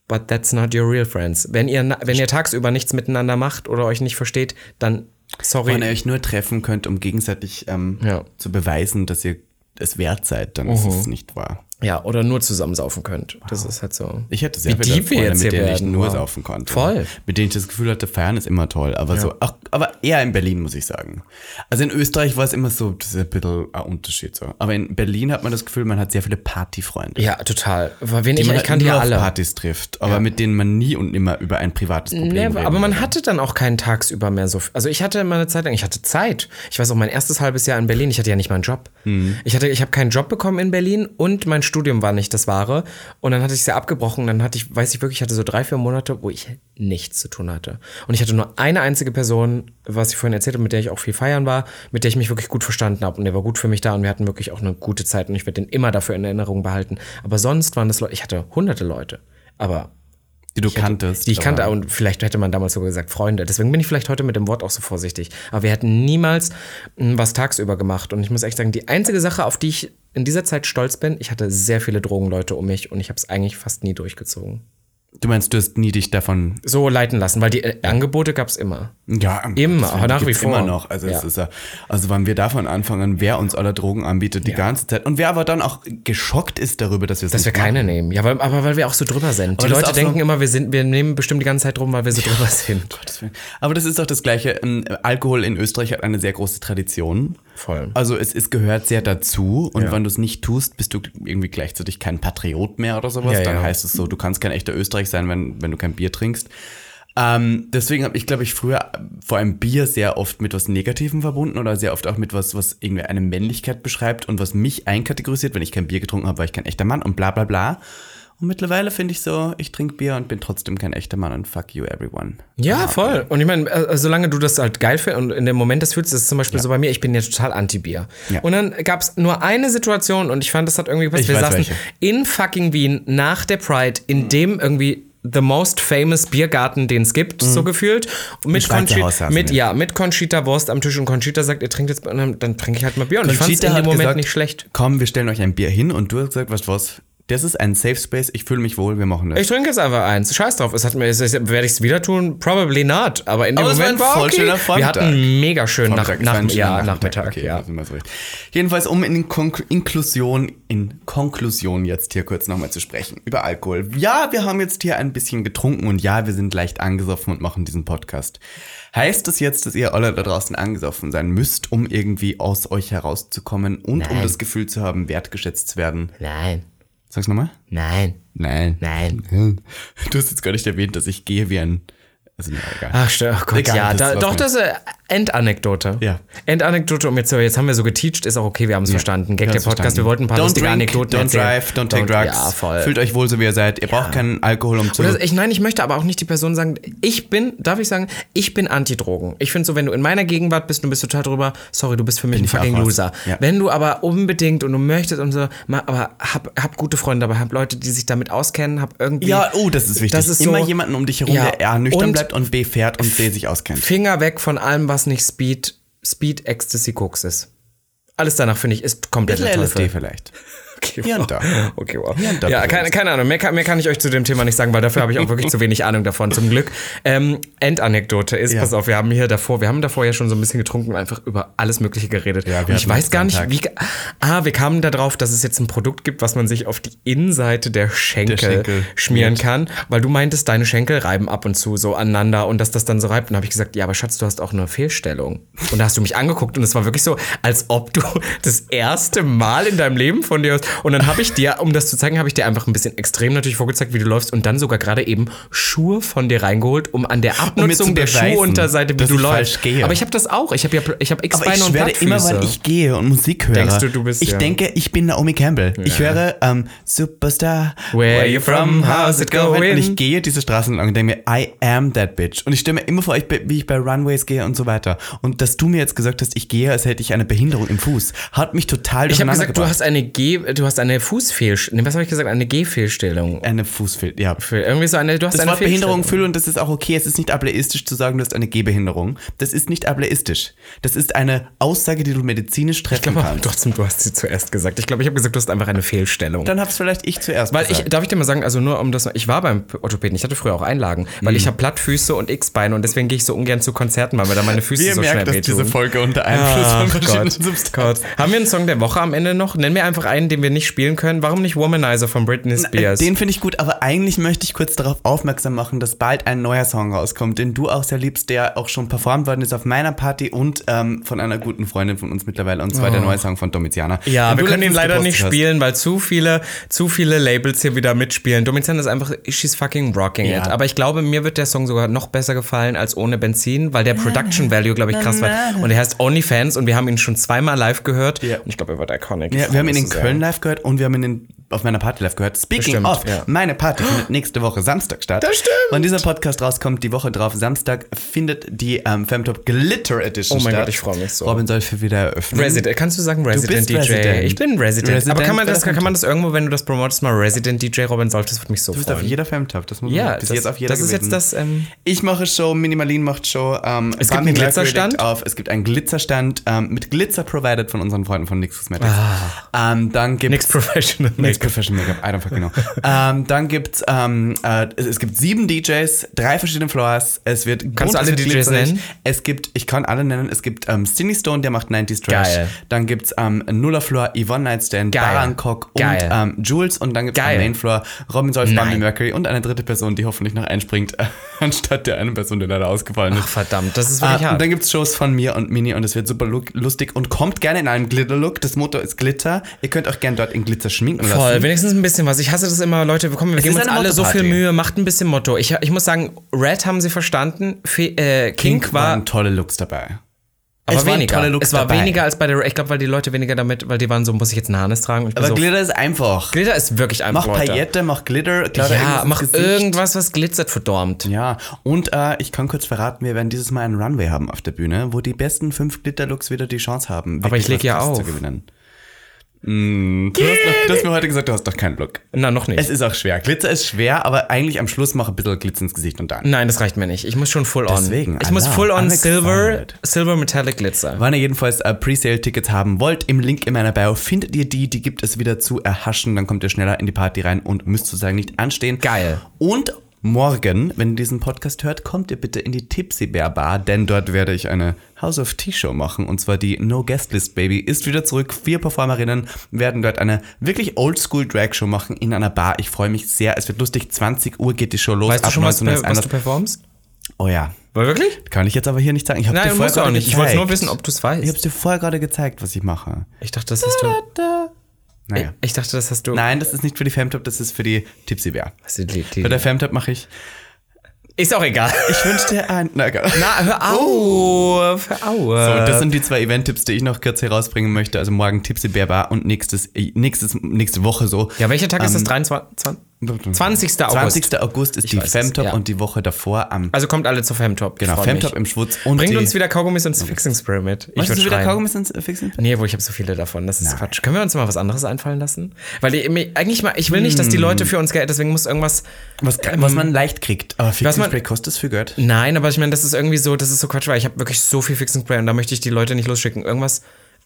But that's not your real friends. Wenn ihr, wenn ihr tagsüber nichts miteinander macht oder euch nicht versteht, dann sorry. Wenn ihr euch nur treffen könnt, um gegenseitig ähm, ja. zu beweisen, dass ihr es wert seid, dann uh -huh. ist es nicht wahr. Ja, oder nur zusammen saufen könnt. Das ist halt so. Ich hätte sehr viele Freunde, mit denen ich nur wow. saufen konnte. Voll. Mit denen ich das Gefühl hatte, feiern ist immer toll. Aber ja. so, ach, aber eher in Berlin, muss ich sagen. Also in Österreich war es immer so, das ist ein bisschen ein Unterschied so. Aber in Berlin hat man das Gefühl, man hat sehr viele Partyfreunde. Ja, total. Wen ich, ich kann die alle. auf Partys trifft, aber ja. mit denen man nie und nimmer über ein privates Problem nee, reden Aber man kann. hatte dann auch keinen tagsüber mehr so. Also ich hatte immer eine Zeit lang, ich hatte Zeit. Ich weiß auch, mein erstes halbes Jahr in Berlin, ich hatte ja nicht mal einen Job. Mhm. Ich hatte, ich habe keinen Job bekommen in Berlin und mein Studium war nicht das Ware. Und dann hatte ich es ja abgebrochen. Dann hatte ich, weiß ich wirklich, ich hatte so drei, vier Monate, wo ich nichts zu tun hatte. Und ich hatte nur eine einzige Person, was ich vorhin erzählt habe, mit der ich auch viel feiern war, mit der ich mich wirklich gut verstanden habe. Und der war gut für mich da und wir hatten wirklich auch eine gute Zeit. Und ich werde den immer dafür in Erinnerung behalten. Aber sonst waren das Leute, ich hatte hunderte Leute. Aber die du kanntest. die ich kannte und vielleicht hätte man damals sogar gesagt Freunde. Deswegen bin ich vielleicht heute mit dem Wort auch so vorsichtig. Aber wir hätten niemals hm, was tagsüber gemacht. Und ich muss echt sagen, die einzige Sache, auf die ich in dieser Zeit stolz bin, ich hatte sehr viele Drogenleute um mich und ich habe es eigentlich fast nie durchgezogen. Du meinst, du hast nie dich davon so leiten lassen, weil die äh, Angebote gab es immer. Ja, immer, aber nach wie vor. immer noch. Also, ja. es ist ja, also wenn wir davon anfangen, wer uns alle Drogen anbietet die ja. ganze Zeit und wer aber dann auch geschockt ist darüber, dass wir Dass wir keine machen. nehmen. Ja, weil, aber weil wir auch so drüber sind. Aber die Leute denken so immer, wir sind, wir nehmen bestimmt die ganze Zeit drum, weil wir so drüber sind. Aber das ist doch das Gleiche. Ähm, Alkohol in Österreich hat eine sehr große Tradition. Voll. Also es, es gehört sehr dazu und wenn du es nicht tust, bist du irgendwie gleichzeitig kein Patriot mehr oder sowas. dann heißt es so, du kannst kein echter Österreich sein, wenn, wenn du kein Bier trinkst. Ähm, deswegen habe ich, glaube ich, früher vor allem Bier sehr oft mit was Negativem verbunden oder sehr oft auch mit was, was irgendwie eine Männlichkeit beschreibt und was mich einkategorisiert. Wenn ich kein Bier getrunken habe, war ich kein echter Mann und bla bla bla. Und mittlerweile finde ich so, ich trinke Bier und bin trotzdem kein echter Mann und fuck you everyone. Ja, voll. Und ich meine, äh, solange du das halt geil findest und in dem Moment das fühlst, das ist zum Beispiel so bei mir, ich bin ja total anti-Bier. Ja. Und dann gab es nur eine Situation und ich fand, das hat irgendwie gepasst. Ich Wir weiß saßen welche. in fucking Wien nach der Pride, in dem irgendwie the most famous Biergarten, den es gibt, so gefühlt. Mit, Schweizer Conchi Haus saßen mit, ja, mit Conchita Wurst am Tisch und Conchita sagt, ihr trinkt jetzt, dann, dann trinke ich halt mal Bier. Und ich fand es in Conchita dem Moment gesagt, nicht schlecht. Komm, wir stellen euch ein Bier hin und du hast gesagt, was was? Das ist ein Safe Space, ich fühle mich wohl, wir machen das. Ich trinke jetzt einfach eins. Scheiß drauf. Es hat mir, werde ich es wieder tun? Probably not. Aber in dem Aber Moment war voll okay. schöner Wir hatten mega schön nach, Vormittag, nach, schöner ja, Nachmittag. Okay, ja. so. Jedenfalls, um in Kon Inklusion, in Konklusion jetzt hier kurz nochmal zu sprechen über Alkohol. Ja, wir haben jetzt hier ein bisschen getrunken und ja, wir sind leicht angesoffen und machen diesen Podcast. Heißt das jetzt, dass ihr alle da draußen angesoffen sein müsst, um irgendwie aus euch herauszukommen und um Nein. das Gefühl zu haben, wertgeschätzt zu werden? Nein, Sag's nochmal. nein, Nein. nein. Du hast jetzt gar nicht erwähnt, dass ich gehe wie ein. Also, na, egal. Ach, st- oh Gott, Egal, ja. das Da, doch, das ist eine Endanekdote. Ja. Endanekdote. Und jetzt, jetzt haben wir so geteacht, ist auch okay, wir haben es verstanden. Gag der Podcast, verstanden. wir wollten ein paar don't lustige drink, Anekdoten Don't erzählen. drive, don't take drugs. Ja, voll. Fühlt euch wohl, so wie ihr seid. Ihr braucht keinen Alkohol, um zu. Oder ich, nein, ich möchte aber auch nicht die Person sagen, ich bin, darf ich sagen, ich bin Antidrogen. Ich finde so, wenn du in meiner Gegenwart bist und du bist total drüber, sorry, du bist für mich ein ich auch fucking. Loser. Ja. Wenn du aber unbedingt und du möchtest und so, aber hab, hab gute Freunde dabei, hab Leute, die sich damit auskennen, hab irgendwie. ja, oh, das ist wichtig. Das ist Immer so- jemanden um dich herum, Ja, der A, nüchtern und- bleibt und B, fährt und C, sich auskennt. Finger weg von allem, was nicht Speed, Speed, Ecstasy, Koks ist. Alles danach, finde ich, ist komplett Teufel. vielleicht. Okay, Hier wow. und da. Okay, wow. und da ja, keine, keine Ahnung. Mehr kann, mehr kann ich euch zu dem Thema nicht sagen, weil dafür habe ich auch wirklich zu wenig Ahnung davon, zum Glück. Ähm, Endanekdote ist, Ja. pass auf, wir haben hier davor, wir haben davor ja schon so ein bisschen getrunken und einfach über alles Mögliche geredet. Ja, und ich weiß gar nicht, wie. Ah, wir kamen darauf, dass es jetzt ein Produkt gibt, was man sich auf die Innenseite der Schenkel, Schenkel schmieren schmiert. kann, weil du meintest, deine Schenkel reiben ab und zu so aneinander und dass das dann so reibt. Und habe ich gesagt, ja, aber Schatz, du hast auch eine Fehlstellung. Und da hast du mich angeguckt und es war wirklich so, als ob du *laughs* das erste Mal in deinem Leben von dir hast. Und dann habe ich dir, um das zu zeigen, habe ich dir einfach ein bisschen extrem natürlich vorgezeigt, wie du läufst und dann sogar gerade eben Schuhe von dir reingeholt, um an der Abnutzung zu der Schuhunterseite, wie du ich läufst. Aber ich habe das auch. Ich habe ja, ich habe ich X-Beine und schwöre immer, Plattfüße. wenn ich gehe und Musik höre. Denkst du, du bist- Ich ja. denke, ich bin Naomi Campbell. Ich höre ähm, Superstar. Where you from? How's it going? Und ich gehe diese Straßen lang und denke mir, I am that bitch. Und ich stelle mir immer vor, ich, wie ich bei Runways gehe und so weiter. Und dass du mir jetzt gesagt hast, ich gehe, als hätte ich eine Behinderung im Fuß, hat mich total ich habe gesagt, du gebracht. hast eine G, du hast eine Fußfehlstellung. Was habe ich gesagt? Eine G-Fehlstellung. eine Fußfehl, ja. Für irgendwie so eine, du hast Das eine Wort Behinderung fühle und das ist auch okay. Es ist nicht ableistisch zu sagen, du hast eine Gehbehinderung. Das ist nicht ableistisch. Das ist eine Aussage, die du medizinisch treffen Ich glaube aber kannst. trotzdem, du hast sie zuerst gesagt. Ich glaube, ich habe gesagt, du hast einfach eine Fehlstellung. Dann hab's vielleicht ich zuerst weil ich, gesagt. darf ich dir mal sagen, also nur um das, ich war beim Orthopäden, ich hatte früher auch Einlagen, weil Mhm. ich habe Plattfüße und X-Beine und deswegen gehe ich so ungern zu Konzerten, weil mir da meine Füße Wie ihr so schnell merkt, dass wehtun. diese Folge unter Einfluss von Ach verschiedenen Gott, Substanzen. Gott. Haben wir einen Song der Woche am Ende noch? Nenn mir einfach einen, den wir nicht spielen können. Warum nicht Womanizer von Britney Spears? Den finde ich gut, aber eigentlich möchte ich kurz darauf aufmerksam machen, dass bald ein neuer Song rauskommt, den du auch sehr liebst, der auch schon performt worden ist auf meiner Party und ähm, von einer guten Freundin von uns mittlerweile, und zwar der neue Song von Domiziana. Oh. Ja, Den wir können ihn leider nicht hast. spielen, weil zu viele, zu viele Labels hier wieder mitspielen. Domitian ist einfach, she's fucking rocking Ja. it. Aber ich glaube, mir wird der Song sogar noch besser gefallen als ohne Benzin, weil der Production Value, glaube ich, krass war. Und er heißt OnlyFans und wir haben ihn schon zweimal live gehört. Ja. Und ich glaube, er wird iconic. Ja, wir haben ihn in Köln live gehört und wir haben in, auf meiner Party live gehört. Speaking stimmt, of, ja. meine Party findet nächste Woche Samstag statt. Das stimmt. Wenn dieser Podcast rauskommt, die Woche drauf, Samstag, findet die ähm, Femtop Glitter Edition Oh mein statt. Gott, ich freu mich so. Robin soll für wieder eröffnen. Resident, kannst du sagen Resident bist DJ? Resident. Ich bin Resident. Resident Aber kann man, das, kann man das irgendwo, wenn du das promotest, mal Resident DJ Robin Solf, das würde mich so Du bist auf freuen. jeder Femtop, das muss man Ja, bis das, jetzt auf jeder das ist gewesen. jetzt das. Ähm, Ich mache Show, Minimalin macht Show. Ähm, Es gibt einen Glitzerstand? Auf. Es gibt einen Glitzerstand ähm, mit Glitzer provided von unseren Freunden von Nix Cosmetics. Ähm, dann gibt's Nix Professional. Nix Professional Make-up, I don't fucking know. ähm, dann gibt's ähm, äh, es, es gibt sieben DJs, drei verschiedene Floors. Es wird Kannst du alle DJs nennen? Es gibt, ich kann alle nennen. Es gibt ähm, Cindy Stone, der macht 90s Trash. Geil. Dann gibt's ähm, Nuller Floor, Yvonne Nightstand, Geil. Barankok und ähm, Jules. Und dann gibt's Geil. am Main Floor Robin Solf, Bambi. Mercury und eine dritte Person, die hoffentlich noch einspringt, *laughs* anstatt der einen Person, die leider ausgefallen ist. Ach verdammt, das ist wirklich und hart. dann gibt's Shows von mir und Mini und es wird super lu- lustig und kommt gerne in einem Glitter-Look. Das Motto ist Glitter. Ihr könnt euch gerne dort in Glitzer schminken Voll, lassen. wenigstens ein bisschen was. Ich hasse das immer, Leute, wir, kommen, wir Es geben uns alle so viel. Mühe, macht ein bisschen Motto. Ich, ich muss sagen, Red haben sie verstanden, Fe äh, Kink, Pink war, waren tolle Looks dabei. Aber Es weniger. tolle Looks es war dabei. weniger als bei der. Ich glaube, weil die Leute weniger damit, weil die waren so, muss ich jetzt ein Harness tragen? Aber so, Glitter ist einfach. Glitter ist wirklich einfach. Mach Leute. Paillette, mach Glitter, da Ja, irgendwas mach irgendwas, was glitzert, verdormt. Ja, und äh, ich kann kurz verraten, wir werden dieses Mal einen Runway haben auf der Bühne, wo die besten fünf Glitterlooks wieder die Chance haben. Aber ich wirklich leg ja auf. Zu gewinnen. Mm, du, hast noch, du hast mir heute gesagt, du hast doch keinen Look. Na, noch nicht. Es ist auch schwer. Glitzer ist schwer, aber eigentlich am Schluss mach ein bisschen Glitzer ins Gesicht und dann. Nein, das reicht mir nicht. Ich muss schon full on. Deswegen, Ich muss Allah, full on Silver. Silver Metallic Glitzer. Wann ihr jedenfalls äh, Presale-Tickets haben wollt, im Link in meiner Bio findet ihr die, die gibt es wieder zu erhaschen, dann kommt ihr schneller in die Party rein und müsst sozusagen nicht anstehen. Geil. Und morgen, wenn ihr diesen Podcast hört, kommt ihr bitte in die Tipsy Bear Bar, denn dort werde ich eine House of Tea Show machen und zwar die No Guest List Baby ist wieder zurück. Vier Performerinnen werden dort eine wirklich Oldschool Drag Show machen in einer Bar. Ich freue mich sehr. Es wird lustig. 20 Uhr geht die Show los. Weißt du schon, was, 19 Uhr ist was du performst? Oh ja. War wirklich? Kann ich jetzt aber hier nicht sagen. Ich habe dir Nein, vorher musst du auch nicht. Ich wollte nur gezeigt. wissen, ob du es Ich weißt. habe dir vorher gerade gezeigt, was ich mache. Ich dachte, das hast du. Naja. Ich dachte, das hast du. Nein, das ist nicht für die Femtop, das ist für die Tipsy die, die, Für der Femtop mache ich. ist auch egal. Ich wünsche dir ein. Na, egal. Na, hör auf. Hör auf. So, das sind die zwei Event-Tipps, die ich noch kurz herausbringen möchte. Also morgen Tipsy Bear Bar und nächstes, nächstes, nächste Woche so. ja, welcher Tag ist das? Ähm, 23, 20. August. 20. August ist die weiß es, Femtop ja. und die Woche davor am. Also kommt alle zu Femtop. Genau, Femtop mich. im Schwutz. Und Bringt die, uns wieder Kaugummis ins Fixing Spray mit. Ich Möchtest du wieder schreien. Kaugummis ins äh, Fixen? Nee, wo ich habe so viele davon. Das ist Quatsch. Können wir uns mal was anderes einfallen lassen? Weil ich, eigentlich mal, ich will nicht, Hm. dass die Leute für uns Geld, deswegen muss irgendwas. Was, was man leicht kriegt. Aber Fixing man- Spray kostet es für Geld? Nein, aber ich meine, das ist irgendwie so, das ist so Quatsch, weil ich habe wirklich so viel Fixing Spray und da möchte ich die Leute nicht losschicken. Irgendwas.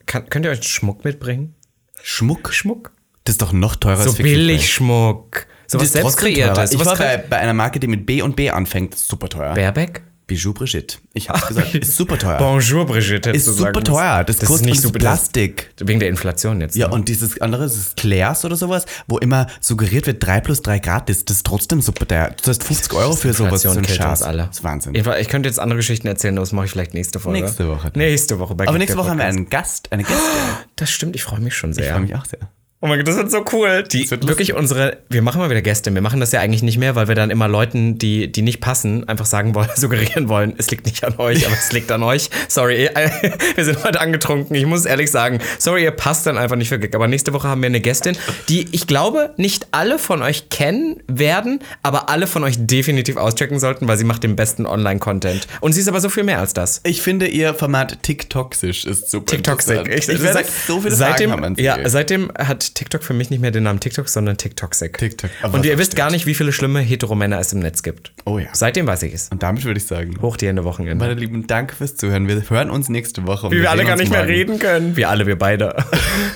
Kann, könnt ihr euch Schmuck mitbringen? Schmuck? Schmuck? Das ist doch noch teurer So als Fixing Spray. So Das was ist trotzdem teurer. selbstkreiertes. Ich Was war bei, bei einer Marke, die mit B und B anfängt. Super teuer. Baerbeck? Bijou Brigitte. Ich hab's gesagt. *laughs* Ist super teuer. Bonjour, Brigitte. Ist hättest du super sagen teuer. Das, ist kostet nicht super. das Plastik. Das, wegen der Inflation jetzt. Ja, ne? und dieses andere, das ist Claire's oder sowas, wo immer suggeriert wird, 3 plus 3 gratis. Das ist trotzdem super teuer. Du hast 50 Euro für sowas. Inflation so ein killt uns Schatz. alle. Das ist Wahnsinn. Ich, ich könnte jetzt andere Geschichten erzählen, aber das mache ich vielleicht nächste Folge. Nächste Woche. Nächste Woche. Bei Aber nächste Woche haben wir einen Gast, eine Gästin. *gasps* Das stimmt, ich freue mich schon Ich sehr. freue mich auch sehr. Oh mein Gott, das wird so cool. Die wird wirklich unsere, wir machen mal wieder Gäste. Wir machen das ja eigentlich nicht mehr, weil wir dann immer Leuten, die, die nicht passen, einfach sagen wollen, *laughs* suggerieren wollen, es liegt nicht an euch, aber es liegt an euch. Sorry, *laughs* wir sind heute angetrunken. Ich muss ehrlich sagen, sorry, ihr passt dann einfach nicht für Gag. Aber nächste Woche haben wir eine Gästin, die ich glaube, nicht alle von euch kennen werden, aber alle von euch definitiv auschecken sollten, weil sie macht den besten Online-Content. Und sie ist aber so viel mehr als das. Ich finde, ihr Format TikToxisch ist super TikToxic. interessant. Ich, werde so viele seitdem, Fragen haben an Sie. ja, seitdem hat TikTok für mich nicht mehr den Namen TikTok, sondern TikToxic. TikTok. Aber Und ihr wisst gar nicht, wie viele schlimme Heteromänner es im Netz gibt. Oh ja. Seitdem weiß ich es. Und damit würde ich sagen, Hoch die Hände Wochenende. meine Lieben, danke fürs Zuhören. Wir hören uns nächste Woche. Wie wir alle sehen gar nicht mehr morgen. reden können. Wir alle, wir beide.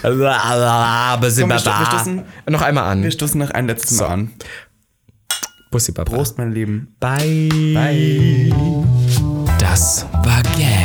Aber *laughs* sind Komm, wir wir sto- wir da. stoßen- Noch einmal an. Wir stoßen noch ein letztes Mal an. Bussi Baba. Prost, meine Lieben. Bye. Bye. Das war Gag.